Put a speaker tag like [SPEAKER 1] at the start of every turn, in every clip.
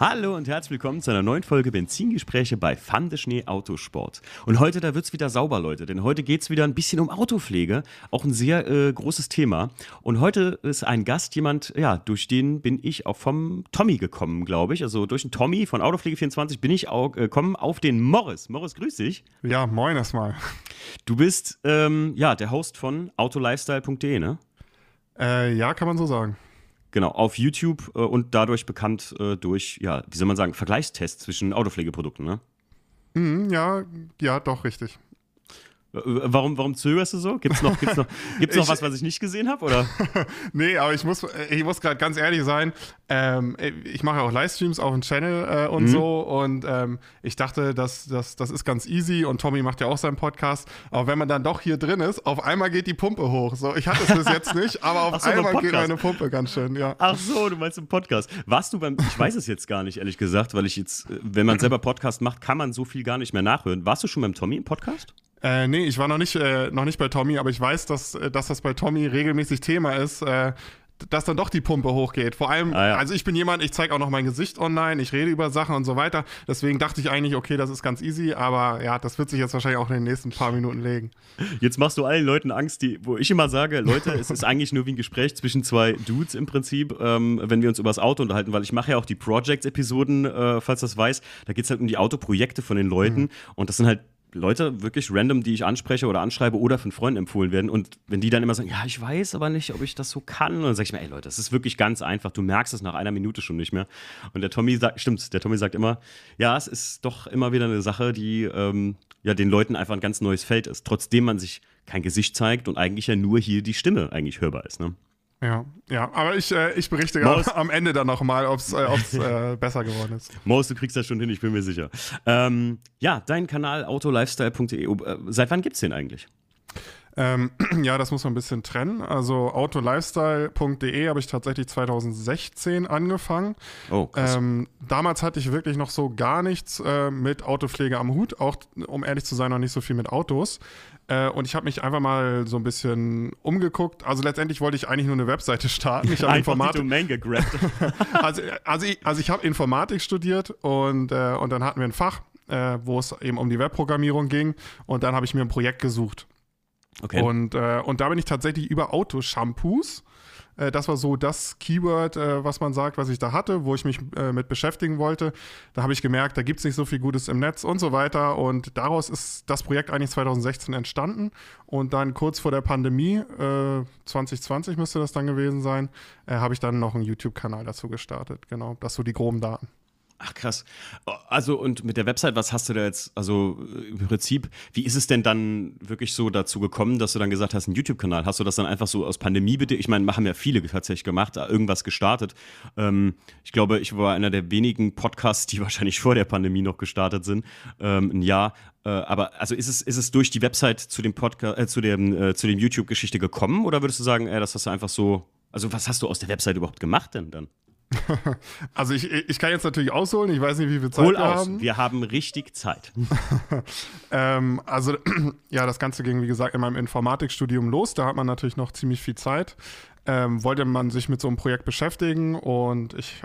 [SPEAKER 1] Hallo und herzlich willkommen zu einer neuen Folge Benzingespräche bei Fande Schnee Autosport. Und heute, da wird es wieder sauber, Leute, denn heute geht es wieder ein bisschen um Autopflege, auch ein sehr äh, großes Thema. Und heute ist ein Gast, jemand, ja, durch den bin ich auch vom Tommy gekommen, glaube ich. Also durch den Tommy von Autopflege24 bin ich auch äh, gekommen auf den Morris. Morris, grüß dich.
[SPEAKER 2] Ja, moin erstmal.
[SPEAKER 1] Du bist, ähm, ja, der Host von autolifestyle.de, ne?
[SPEAKER 2] Äh, ja, kann man so sagen.
[SPEAKER 1] Genau, auf YouTube äh, und dadurch bekannt äh, durch, ja, wie soll man sagen, Vergleichstests zwischen Autopflegeprodukten, ne?
[SPEAKER 2] Mhm, ja, ja, doch, richtig.
[SPEAKER 1] Äh, warum, warum zögerst du so? Gibt es noch, gibt's noch, gibt's noch was, was ich nicht gesehen habe?
[SPEAKER 2] nee, aber ich muss, ich muss gerade ganz ehrlich sein. Ähm, ich mache auch Livestreams auf dem Channel äh, und mhm. so. Und ähm, ich dachte, das, das, das ist ganz easy. Und Tommy macht ja auch seinen Podcast. Aber wenn man dann doch hier drin ist, auf einmal geht die Pumpe hoch. So, ich hatte es bis jetzt nicht, aber auf so, einmal geht meine Pumpe ganz schön, ja.
[SPEAKER 1] Ach so, du meinst im Podcast. Warst du beim, ich weiß es jetzt gar nicht, ehrlich gesagt, weil ich jetzt, wenn man selber Podcast macht, kann man so viel gar nicht mehr nachhören. Warst du schon beim Tommy im Podcast?
[SPEAKER 2] Äh, nee, ich war noch nicht, äh, noch nicht bei Tommy, aber ich weiß, dass, äh, dass das bei Tommy regelmäßig Thema ist. Äh, dass dann doch die Pumpe hochgeht. Vor allem, ah, ja. also ich bin jemand, ich zeige auch noch mein Gesicht online, ich rede über Sachen und so weiter. Deswegen dachte ich eigentlich, okay, das ist ganz easy, aber ja, das wird sich jetzt wahrscheinlich auch in den nächsten paar Minuten legen.
[SPEAKER 1] Jetzt machst du allen Leuten Angst, die, wo ich immer sage, Leute, es ist eigentlich nur wie ein Gespräch zwischen zwei Dudes im Prinzip, ähm, wenn wir uns über das Auto unterhalten, weil ich mache ja auch die Projects-Episoden, äh, falls das weiß. Da geht es halt um die Autoprojekte von den Leuten mhm. und das sind halt Leute wirklich random, die ich anspreche oder anschreibe oder von Freunden empfohlen werden. Und wenn die dann immer sagen, ja, ich weiß aber nicht, ob ich das so kann, dann sage ich mir, ey Leute, das ist wirklich ganz einfach. Du merkst es nach einer Minute schon nicht mehr. Und der Tommy sagt, stimmt, der Tommy sagt immer, ja, es ist doch immer wieder eine Sache, die ähm, ja den Leuten einfach ein ganz neues Feld ist, trotzdem man sich kein Gesicht zeigt und eigentlich ja nur hier die Stimme eigentlich hörbar ist. Ne?
[SPEAKER 2] Ja, ja, aber ich, äh, ich berichte Maus, am Ende dann nochmal, ob es äh, äh, besser geworden ist.
[SPEAKER 1] Maus, du kriegst das schon hin, ich bin mir sicher. Ähm, ja, dein Kanal autolifestyle.de, äh, seit wann gibt es den eigentlich?
[SPEAKER 2] Ähm, ja, das muss man ein bisschen trennen. Also autolifestyle.de habe ich tatsächlich 2016 angefangen. Oh, krass. Ähm, damals hatte ich wirklich noch so gar nichts äh, mit Autopflege am Hut, auch um ehrlich zu sein, noch nicht so viel mit Autos. Äh, und ich habe mich einfach mal so ein bisschen umgeguckt. Also letztendlich wollte ich eigentlich nur eine Webseite starten. Ich habe Informatik.
[SPEAKER 1] Domain gegrabt.
[SPEAKER 2] also, also ich, also ich habe Informatik studiert und, äh, und dann hatten wir ein Fach, äh, wo es eben um die Webprogrammierung ging. Und dann habe ich mir ein Projekt gesucht. Okay. Und, äh, und da bin ich tatsächlich über Autoshampoos äh, das war so das Keyword, äh, was man sagt, was ich da hatte, wo ich mich äh, mit beschäftigen wollte. Da habe ich gemerkt, da gibt es nicht so viel Gutes im Netz und so weiter. Und daraus ist das Projekt eigentlich 2016 entstanden. Und dann kurz vor der Pandemie, 2020 müsste das dann gewesen sein, habe ich dann noch einen YouTube-Kanal dazu gestartet. Genau, das so die groben Daten.
[SPEAKER 1] Ach krass. Also und mit der Website, was hast du da jetzt, also im Prinzip, wie ist es denn dann wirklich so dazu gekommen, dass du dann gesagt hast, einen YouTube-Kanal? Hast du das dann einfach so aus Pandemie bitte? Ich meine, haben ja viele tatsächlich gemacht, irgendwas gestartet. Ähm, ich glaube, ich war einer der wenigen Podcasts, die wahrscheinlich vor der Pandemie noch gestartet sind, ähm, ein Jahr. Äh, aber also ist es, ist es durch die Website zu dem Podcast, äh, zu dem, äh, zu dem YouTube-Geschichte gekommen oder würdest du sagen, ey, das hast du einfach so, also was hast du aus der Website überhaupt gemacht denn dann?
[SPEAKER 2] Also ich, ich kann jetzt natürlich ausholen, ich weiß nicht, wie viel Zeit
[SPEAKER 1] Hol
[SPEAKER 2] wir
[SPEAKER 1] aus.
[SPEAKER 2] haben.
[SPEAKER 1] Wir haben richtig Zeit.
[SPEAKER 2] ähm, also ja, das Ganze ging, wie gesagt, in meinem Informatikstudium los. Da hat man natürlich noch ziemlich viel Zeit. Ähm, wollte man sich mit so einem Projekt beschäftigen und ich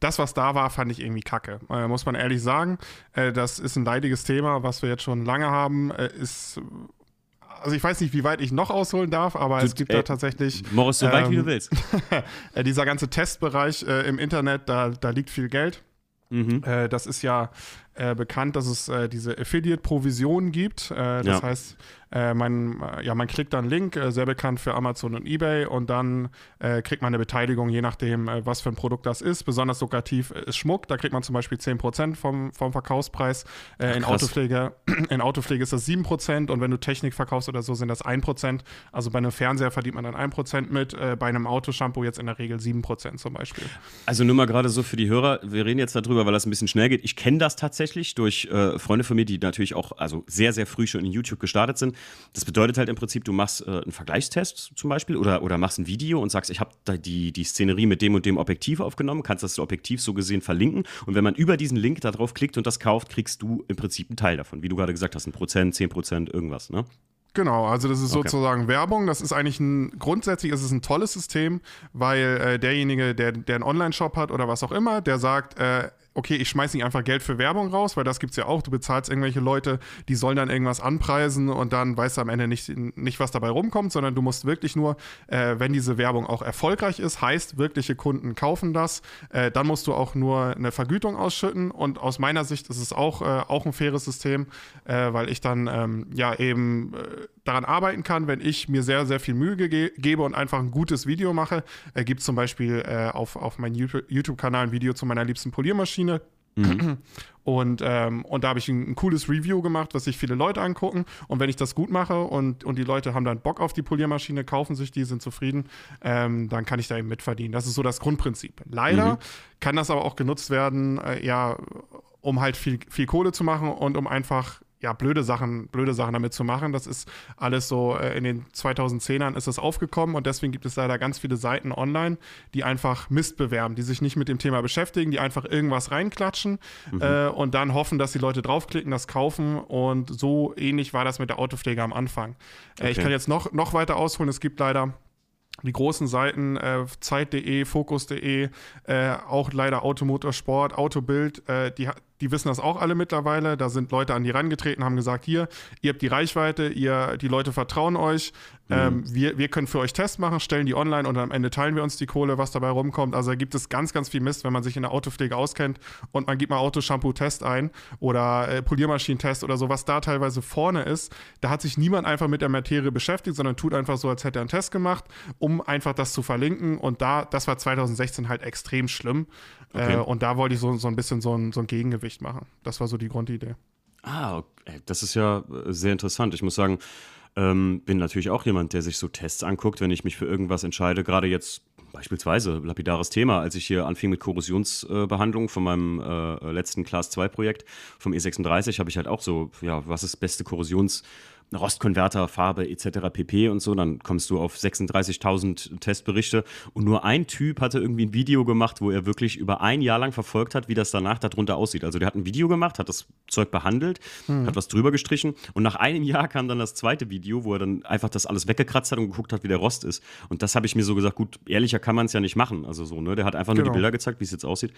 [SPEAKER 2] das, was da war, fand ich irgendwie kacke. Äh, muss man ehrlich sagen. Äh, das ist ein leidiges Thema, was wir jetzt schon lange haben. Äh, ist also ich weiß nicht, wie weit ich noch ausholen darf, aber du, es gibt ey, da tatsächlich.
[SPEAKER 1] Morris, so ähm, weit wie du ähm, willst.
[SPEAKER 2] Äh, dieser ganze Testbereich äh, im Internet, da, da liegt viel Geld. Mhm. Äh, das ist ja äh, bekannt, dass es äh, diese Affiliate-Provisionen gibt. Äh, das ja. heißt, äh, man, äh, ja, man klickt dann einen Link, sehr bekannt für Amazon und eBay, und dann kriegt man eine Beteiligung, je nachdem, was für ein Produkt das ist. Besonders lukrativ ist Schmuck, da kriegt man zum Beispiel 10% vom, vom Verkaufspreis. Ach, in, Autopflege, in Autopflege ist das 7% und wenn du Technik verkaufst oder so, sind das 1%. Also bei einem Fernseher verdient man dann 1% mit, bei einem Autoshampoo jetzt in der Regel 7% zum Beispiel.
[SPEAKER 1] Also nur mal gerade so für die Hörer, wir reden jetzt darüber, weil das ein bisschen schnell geht. Ich kenne das tatsächlich durch äh, Freunde von mir, die natürlich auch also sehr, sehr früh schon in YouTube gestartet sind. Das bedeutet halt im Prinzip, du machst äh, einen Vergleichstest zum Beispiel oder, oder machst ein Video und sagst, ich habe da die, die Szenerie mit dem und dem Objektiv aufgenommen, kannst das Objektiv so gesehen verlinken und wenn man über diesen Link da drauf klickt und das kauft, kriegst du im Prinzip einen Teil davon. Wie du gerade gesagt hast, ein Prozent, zehn Prozent, irgendwas, ne?
[SPEAKER 2] Genau, also das ist okay. sozusagen Werbung. Das ist eigentlich ein, grundsätzlich ist es ein tolles System, weil äh, derjenige, der, der einen Online-Shop hat oder was auch immer, der sagt, äh, okay, ich schmeiße nicht einfach Geld für Werbung raus, weil das gibt es ja auch. Du bezahlst irgendwelche Leute, die sollen dann irgendwas anpreisen und dann weißt du am Ende nicht, nicht was dabei rumkommt, sondern du musst wirklich nur, äh, wenn diese Werbung auch erfolgreich ist, heißt, wirkliche Kunden kaufen das, äh, dann musst du auch nur eine Vergütung ausschütten und aus meiner Sicht ist es auch, äh, auch ein faires System, äh, weil ich dann ähm, ja eben äh, daran arbeiten kann, wenn ich mir sehr, sehr viel Mühe ge gebe und einfach ein gutes Video mache. Äh, gibt zum Beispiel auf, auf meinem YouTube-Kanal ein Video zu meiner liebsten Poliermaschine Maschine. Mhm. Und, ähm, und da habe ich ein, ein, cooles Review gemacht, was sich viele Leute angucken. Und wenn ich das gut mache und, und die Leute haben dann Bock auf die Poliermaschine, kaufen sich die, sind zufrieden, ähm, dann kann ich da eben mitverdienen. Das ist so das Grundprinzip. Leider mhm. kann das aber auch genutzt werden, äh, ja, um halt viel, viel Kohle zu machen und um einfach ja, blöde Sachen, blöde Sachen damit zu machen. Das ist alles so, äh, in den 2010ern ist es aufgekommen und deswegen gibt es leider ganz viele Seiten online, die einfach Mist bewerben, die sich nicht mit dem Thema beschäftigen, die einfach irgendwas reinklatschen mhm. äh, und dann hoffen, dass die Leute draufklicken, das kaufen und so ähnlich war das mit der Autopflege am Anfang. Äh, okay. Ich kann jetzt noch, noch weiter ausholen, es gibt leider die großen Seiten äh, Zeit.de, Fokus.de, äh, auch leider Automotorsport, Autobild, äh, die, die wissen das auch alle mittlerweile. Da sind Leute an die rangetreten, haben gesagt, hier, ihr habt die Reichweite, ihr, die Leute vertrauen euch, mhm. ähm, wir, wir können für euch Tests machen, stellen die online und am Ende teilen wir uns die Kohle, was dabei rumkommt. Also da gibt es ganz, ganz viel Mist, wenn man sich in der Autopflege auskennt und man gibt mal Autoshampoo-Test ein oder äh, Poliermaschinentest oder so, was da teilweise vorne ist. Da hat sich niemand einfach mit der Materie beschäftigt, sondern tut einfach so, als hätte er einen Test gemacht, um einfach das zu verlinken. Und da, das war 2016 halt extrem schlimm. Okay. Äh, und da wollte ich so, so ein bisschen so ein, so ein Gegengewicht machen. Das war so die Grundidee.
[SPEAKER 1] Ah, okay. das ist ja äh, sehr interessant. Ich muss sagen, ähm, bin natürlich auch jemand, der sich so Tests anguckt, wenn ich mich für irgendwas entscheide. Gerade jetzt beispielsweise, lapidares Thema, als ich hier anfing mit Korrosionsbehandlung von meinem äh, letzten Class 2 Projekt vom E36, habe ich halt auch so, ja, was ist beste Korrosions- Rostkonverter, Farbe etc. pp. und so, dann kommst du auf 36.000 Testberichte und nur ein Typ hatte irgendwie ein Video gemacht, wo er wirklich über ein Jahr lang verfolgt hat, wie das danach darunter aussieht. Also der hat ein Video gemacht, hat das Zeug behandelt, mhm. hat was drüber gestrichen und nach einem Jahr kam dann das zweite Video, wo er dann einfach das alles weggekratzt hat und geguckt hat, wie der Rost ist. Und das habe ich mir so gesagt, gut, ehrlicher kann man es ja nicht machen. Also so, ne? Der hat einfach nur die genau. Bilder gezeigt, wie es jetzt aussieht.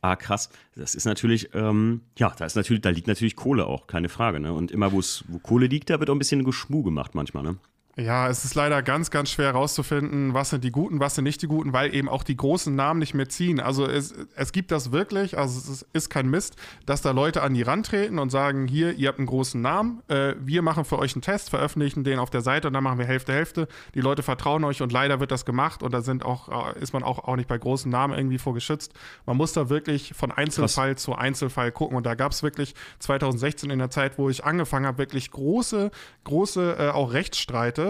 [SPEAKER 1] Ah, krass. Das ist natürlich, ähm, ja, da ist natürlich, da liegt natürlich Kohle auch, keine Frage. Ne? Und immer, wo Kohle liegt, da wird auch bisschen Geschmu gemacht manchmal, ne?
[SPEAKER 2] Ja, es ist leider ganz, ganz schwer herauszufinden, was sind die Guten, was sind nicht die Guten, weil eben auch die großen Namen nicht mehr ziehen. Also es, es gibt das wirklich, also es ist kein Mist, dass da Leute an die Rand treten und sagen, hier, ihr habt einen großen Namen, äh, wir machen für euch einen Test, veröffentlichen den auf der Seite und dann machen wir Hälfte, Hälfte. Die Leute vertrauen euch und leider wird das gemacht und da sind auch, äh, ist man auch, auch nicht bei großen Namen irgendwie vorgeschützt. Man muss da wirklich von Einzelfall Krass. zu Einzelfall gucken und da gab es wirklich 2016 in der Zeit, wo ich angefangen habe, wirklich große, große äh, auch Rechtsstreite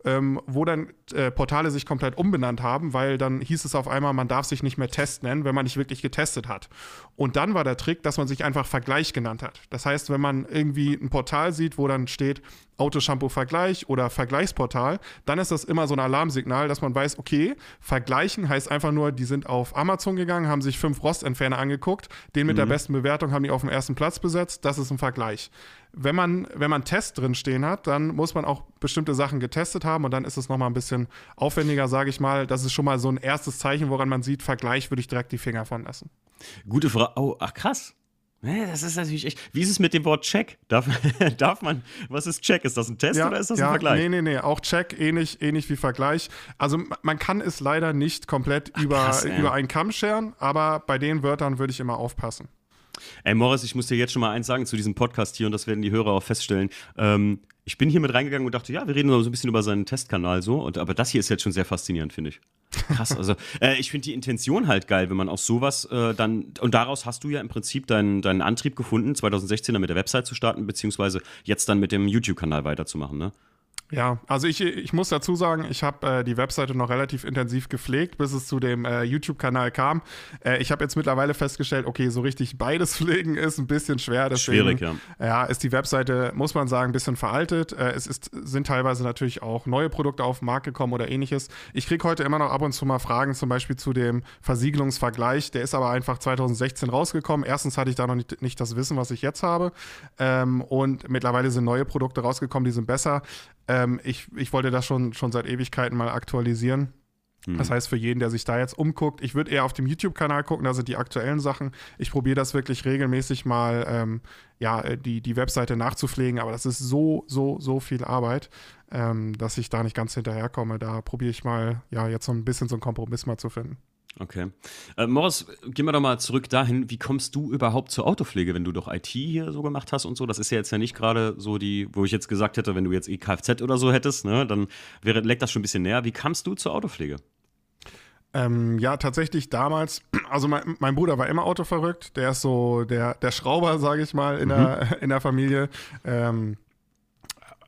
[SPEAKER 2] ähm, wo dann äh, Portale sich komplett umbenannt haben, weil dann hieß es auf einmal, man darf sich nicht mehr Test nennen, wenn man nicht wirklich getestet hat. Und dann war der Trick, dass man sich einfach Vergleich genannt hat. Das heißt, wenn man irgendwie ein Portal sieht, wo dann steht Autoshampoo-Vergleich oder Vergleichsportal, dann ist das immer so ein Alarmsignal, dass man weiß, okay, vergleichen heißt einfach nur, die sind auf Amazon gegangen, haben sich fünf Rostentferner angeguckt, den mit mhm. der besten Bewertung haben die auf dem ersten Platz besetzt, das ist ein Vergleich wenn man, wenn man Test drin stehen hat, dann muss man auch bestimmte Sachen getestet haben und dann ist es nochmal ein bisschen aufwendiger, sage ich mal. Das ist schon mal so ein erstes Zeichen, woran man sieht, Vergleich würde ich direkt die Finger von lassen.
[SPEAKER 1] Gute Frage. Oh, ach krass. Das ist natürlich echt. Wie ist es mit dem Wort Check? Darf, darf man, was ist Check? Ist das ein Test ja, oder ist das ja, ein Vergleich?
[SPEAKER 2] Nee, nee, nee. Auch Check, ähnlich, ähnlich wie Vergleich. Also man kann es leider nicht komplett Ach, über, krass, über einen Kamm scheren, aber bei den Wörtern würde ich immer aufpassen.
[SPEAKER 1] Ey, Morris, ich muss dir jetzt schon mal eins sagen zu diesem Podcast hier und das werden die Hörer auch feststellen. Ähm, ich bin hier mit reingegangen und dachte, ja, wir reden so ein bisschen über seinen Testkanal so, und, aber das hier ist jetzt schon sehr faszinierend, finde ich. Krass, also äh, ich finde die Intention halt geil, wenn man aus sowas äh, dann, und daraus hast du ja im Prinzip deinen, deinen Antrieb gefunden, 2016 dann mit der Website zu starten, beziehungsweise jetzt dann mit dem YouTube-Kanal weiterzumachen, ne?
[SPEAKER 2] Ja, also ich, ich muss dazu sagen, ich habe äh, die Webseite noch relativ intensiv gepflegt, bis es zu dem äh, YouTube-Kanal kam. Äh, ich habe jetzt mittlerweile festgestellt, okay, so richtig beides pflegen ist ein bisschen schwer.
[SPEAKER 1] Deswegen, Schwierig, ja.
[SPEAKER 2] Ja, ist die Webseite, muss man sagen, ein bisschen veraltet. Äh, es ist, sind teilweise natürlich auch neue Produkte auf den Markt gekommen oder ähnliches. Ich kriege heute immer noch ab und zu mal Fragen, zum Beispiel zu dem Versiegelungsvergleich. Der ist aber einfach 2016 rausgekommen. Erstens hatte ich da noch nicht, nicht das Wissen, was ich jetzt habe. Ähm, und mittlerweile sind neue Produkte rausgekommen, die sind besser. Ähm, ich, ich wollte das schon, schon seit Ewigkeiten mal aktualisieren. Mhm. Das heißt, für jeden, der sich da jetzt umguckt, ich würde eher auf dem YouTube-Kanal gucken, da sind die aktuellen Sachen. Ich probiere das wirklich regelmäßig mal, ähm, ja, äh, die, die Webseite nachzupflegen, aber das ist so, so, so viel Arbeit, ähm, dass ich da nicht ganz hinterherkomme. Da probiere ich mal, ja, jetzt so ein bisschen so einen Kompromiss mal zu finden.
[SPEAKER 1] Okay. Äh, Morris, gehen wir doch mal zurück dahin. Wie kommst du überhaupt zur Autopflege, wenn du doch IT hier so gemacht hast und so? Das ist ja jetzt ja nicht gerade so die, wo ich jetzt gesagt hätte, wenn du jetzt EKFZ oder so hättest, ne, dann wäre, leckt das schon ein bisschen näher. Wie kamst du zur Autopflege?
[SPEAKER 2] Ähm, ja, tatsächlich damals, also mein, mein, Bruder war immer autoverrückt. Der ist so der, der Schrauber, sage ich mal, in, mhm. der, in der Familie. Ähm,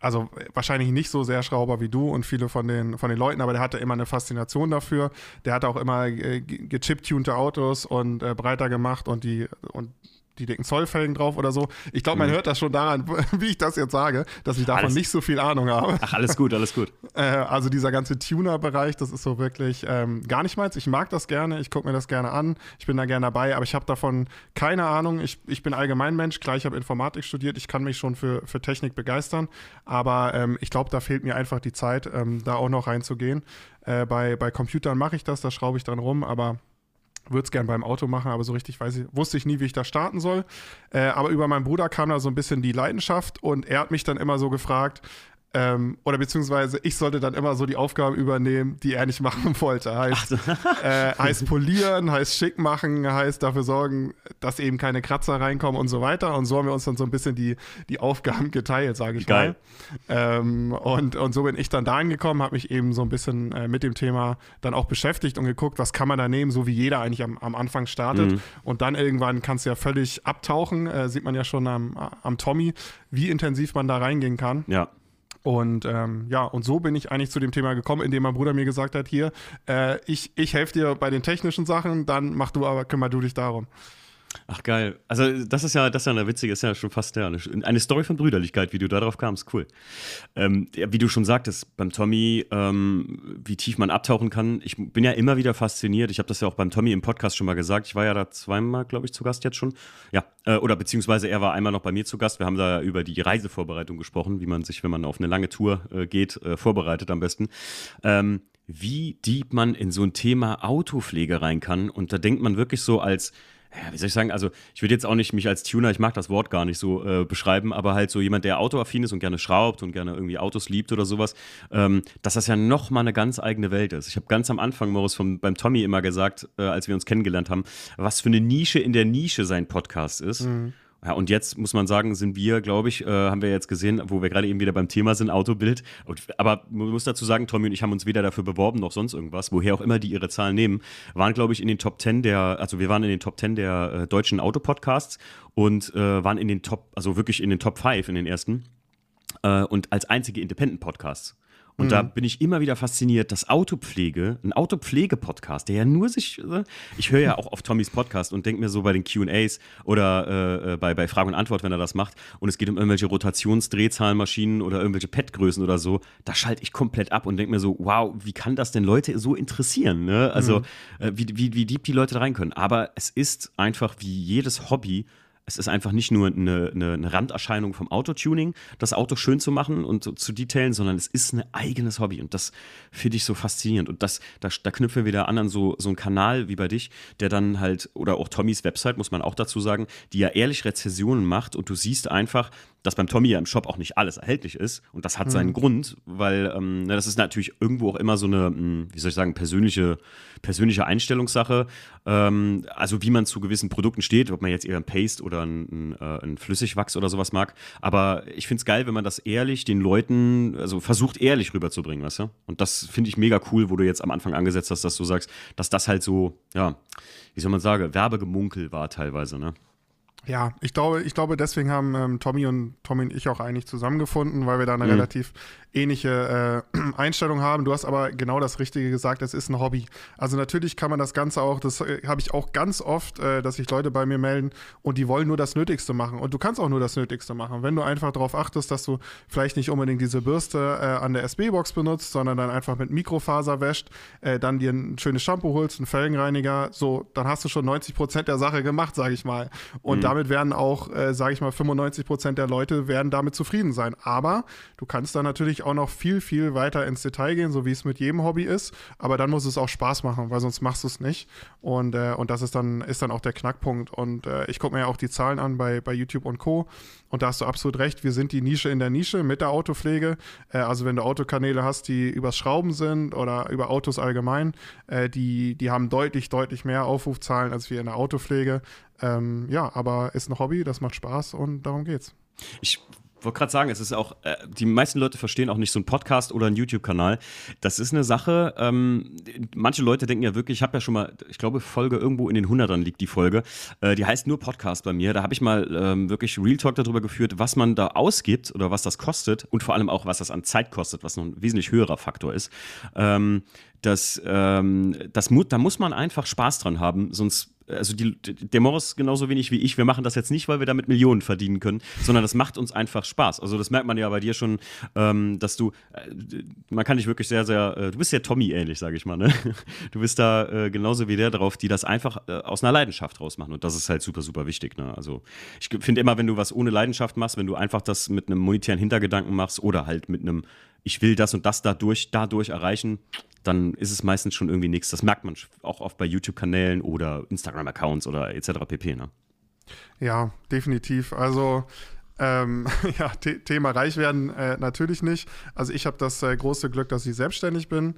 [SPEAKER 2] also wahrscheinlich nicht so sehr Schrauber wie du und viele von den, von den Leuten, aber der hatte immer eine Faszination dafür. Der hatte auch immer äh, gechiptunte Autos und äh, breiter gemacht und die und die dicken Zollfelgen drauf oder so. Ich glaube, man mhm. hört das schon daran, wie ich das jetzt sage, dass ich davon alles, nicht so viel Ahnung habe.
[SPEAKER 1] Ach, alles gut, alles gut.
[SPEAKER 2] äh, also dieser ganze Tuner-Bereich, das ist so wirklich ähm, gar nicht meins. Ich mag das gerne, ich gucke mir das gerne an, ich bin da gerne dabei, aber ich habe davon keine Ahnung. Ich, ich bin Allgemeinmensch, klar, ich habe Informatik studiert, ich kann mich schon für, für Technik begeistern, aber ähm, ich glaube, da fehlt mir einfach die Zeit, ähm, da auch noch reinzugehen. Äh, bei, bei Computern mache ich das, da schraube ich dran rum, aber würde es gern beim Auto machen, aber so richtig weiß ich, wusste ich nie, wie ich da starten soll. Äh, aber über meinen Bruder kam da so ein bisschen die Leidenschaft und er hat mich dann immer so gefragt, ähm, oder beziehungsweise ich sollte dann immer so die Aufgaben übernehmen, die er nicht machen wollte. Heißt, so. äh, heißt polieren, heißt schick machen, heißt dafür sorgen, dass eben keine Kratzer reinkommen und so weiter. Und so haben wir uns dann so ein bisschen die, die Aufgaben geteilt, sage ich Geil. mal. Ähm, und, und so bin ich dann da angekommen, habe mich eben so ein bisschen äh, mit dem Thema dann auch beschäftigt und geguckt, was kann man da nehmen, so wie jeder eigentlich am, am Anfang startet. Mhm. Und dann irgendwann kannst du ja völlig abtauchen, äh, sieht man ja schon am, am Tommy, wie intensiv man da reingehen kann.
[SPEAKER 1] Ja.
[SPEAKER 2] Und ähm, ja, und so bin ich eigentlich zu dem Thema gekommen, indem mein Bruder mir gesagt hat, hier, äh, ich, ich helfe dir bei den technischen Sachen, dann mach du aber, kümmer du dich darum.
[SPEAKER 1] Ach geil. Also das ist ja, das ist ja eine witzige, ist ja schon fast ja, eine, eine Story von Brüderlichkeit, wie du darauf kamst. Cool. Ähm, wie du schon sagtest, beim Tommy, ähm, wie tief man abtauchen kann. Ich bin ja immer wieder fasziniert. Ich habe das ja auch beim Tommy im Podcast schon mal gesagt. Ich war ja da zweimal, glaube ich, zu Gast jetzt schon. Ja, äh, oder beziehungsweise er war einmal noch bei mir zu Gast. Wir haben da über die Reisevorbereitung gesprochen, wie man sich, wenn man auf eine lange Tour äh, geht, äh, vorbereitet am besten. Ähm, wie deep man in so ein Thema Autopflege rein kann. Und da denkt man wirklich so als ja, wie soll ich sagen, also ich würde jetzt auch nicht mich als Tuner, ich mag das Wort gar nicht so äh, beschreiben, aber halt so jemand, der autoaffin ist und gerne schraubt und gerne irgendwie Autos liebt oder sowas, ähm, dass das ja nochmal eine ganz eigene Welt ist. Ich habe ganz am Anfang, Morris, vom, beim Tommy immer gesagt, äh, als wir uns kennengelernt haben, was für eine Nische in der Nische sein Podcast ist. Mhm. Ja, und jetzt muss man sagen, sind wir, glaube ich, äh, haben wir jetzt gesehen, wo wir gerade eben wieder beim Thema sind, Autobild. Und, aber man muss dazu sagen, Tommy und ich haben uns weder dafür beworben noch sonst irgendwas, woher auch immer die ihre Zahlen nehmen, waren, glaube ich, in den Top 10 der, also wir waren in den Top 10 der äh, deutschen Autopodcasts und äh, waren in den Top, also wirklich in den Top 5 in den ersten. Äh, und als einzige Independent-Podcasts. Und mhm. da bin ich immer wieder fasziniert, dass Autopflege, ein Autopflege-Podcast, der ja nur sich, äh, ich höre ja auch auf Tommys Podcast und denke mir so bei den QAs oder äh, äh, bei, bei Frage und Antwort, wenn er das macht, und es geht um irgendwelche Rotationsdrehzahlmaschinen oder irgendwelche PET-Größen oder so, da schalte ich komplett ab und denke mir so, wow, wie kann das denn Leute so interessieren? Ne? Also, mhm. äh, wie, wie, wie deep die Leute da rein können. Aber es ist einfach wie jedes Hobby es ist einfach nicht nur eine, eine, eine, Randerscheinung vom Autotuning, das Auto schön zu machen und zu, zu detailen, sondern es ist ein eigenes Hobby. Und das finde ich so faszinierend. Und das, da, da knüpfen wir wieder an an so, so einen Kanal wie bei dich, der dann halt, oder auch Tommys Website, muss man auch dazu sagen, die ja ehrlich Rezessionen macht und du siehst einfach, dass beim Tommy ja im Shop auch nicht alles erhältlich ist. Und das hat mhm. seinen Grund, weil ähm, das ist natürlich irgendwo auch immer so eine, hm, wie soll ich sagen, persönliche, persönliche Einstellungssache. Ähm, also wie man zu gewissen Produkten steht, ob man jetzt eher ein Paste oder ein, ein, äh, ein Flüssigwachs oder sowas mag. Aber ich finde es geil, wenn man das ehrlich den Leuten, also versucht ehrlich rüberzubringen, weißt du? Und das finde ich mega cool, wo du jetzt am Anfang angesetzt hast, dass du sagst, dass das halt so, ja, wie soll man sagen, Werbegemunkel war teilweise, ne?
[SPEAKER 2] Ja, ich glaube, ich glaube, deswegen haben ähm, Tommy und Tommy und ich auch eigentlich zusammengefunden, weil wir da eine mhm. relativ ähnliche äh, Einstellung haben. Du hast aber genau das Richtige gesagt, es ist ein Hobby. Also natürlich kann man das Ganze auch, das äh, habe ich auch ganz oft, äh, dass sich Leute bei mir melden und die wollen nur das Nötigste machen. Und du kannst auch nur das Nötigste machen. Wenn du einfach darauf achtest, dass du vielleicht nicht unbedingt diese Bürste äh, an der SB-Box benutzt, sondern dann einfach mit Mikrofaser wäscht, äh, dann dir ein schönes Shampoo holst, einen Felgenreiniger, so, dann hast du schon 90 Prozent der Sache gemacht, sage ich mal. Und mhm. damit werden auch, äh, sage ich mal, 95 Prozent der Leute werden damit zufrieden sein. Aber du kannst da natürlich auch noch viel, viel weiter ins Detail gehen, so wie es mit jedem Hobby ist. Aber dann muss es auch Spaß machen, weil sonst machst du es nicht. Und, äh, und das ist dann, ist dann auch der Knackpunkt. Und äh, ich gucke mir ja auch die Zahlen an bei, bei YouTube und Co. Und da hast du absolut recht, wir sind die Nische in der Nische mit der Autopflege. Äh, also wenn du Autokanäle hast, die übers Schrauben sind oder über Autos allgemein, äh, die, die haben deutlich, deutlich mehr Aufrufzahlen als wir in der Autopflege. Ähm, ja, aber ist ein Hobby, das macht Spaß und darum geht's.
[SPEAKER 1] Ich wollte gerade sagen, es ist auch, äh, die meisten Leute verstehen auch nicht so einen Podcast oder einen YouTube-Kanal. Das ist eine Sache, ähm, manche Leute denken ja wirklich, ich habe ja schon mal, ich glaube, Folge irgendwo in den Hundertern liegt die Folge, äh, die heißt nur Podcast bei mir. Da habe ich mal ähm, wirklich Real Talk darüber geführt, was man da ausgibt oder was das kostet und vor allem auch, was das an Zeit kostet, was noch ein wesentlich höherer Faktor ist. Ähm, das, ähm, das, da muss man einfach Spaß dran haben, sonst also die, der Morris genauso wenig wie ich, wir machen das jetzt nicht, weil wir damit Millionen verdienen können, sondern das macht uns einfach Spaß. Also das merkt man ja bei dir schon, ähm, dass du, äh, man kann dich wirklich sehr, sehr, äh, du bist ja Tommy ähnlich, sage ich mal, ne? Du bist da äh, genauso wie der drauf, die das einfach äh, aus einer Leidenschaft rausmachen und das ist halt super, super wichtig. Ne? Also ich finde immer, wenn du was ohne Leidenschaft machst, wenn du einfach das mit einem monetären Hintergedanken machst oder halt mit einem, ich will das und das dadurch, dadurch erreichen, dann ist es meistens schon irgendwie nichts. Das merkt man auch oft bei YouTube-Kanälen oder Instagram-Accounts oder etc. pp. Ne?
[SPEAKER 2] Ja, definitiv. Also ähm, ja, Thema reich werden äh, natürlich nicht. Also ich habe das äh, große Glück, dass ich selbstständig bin.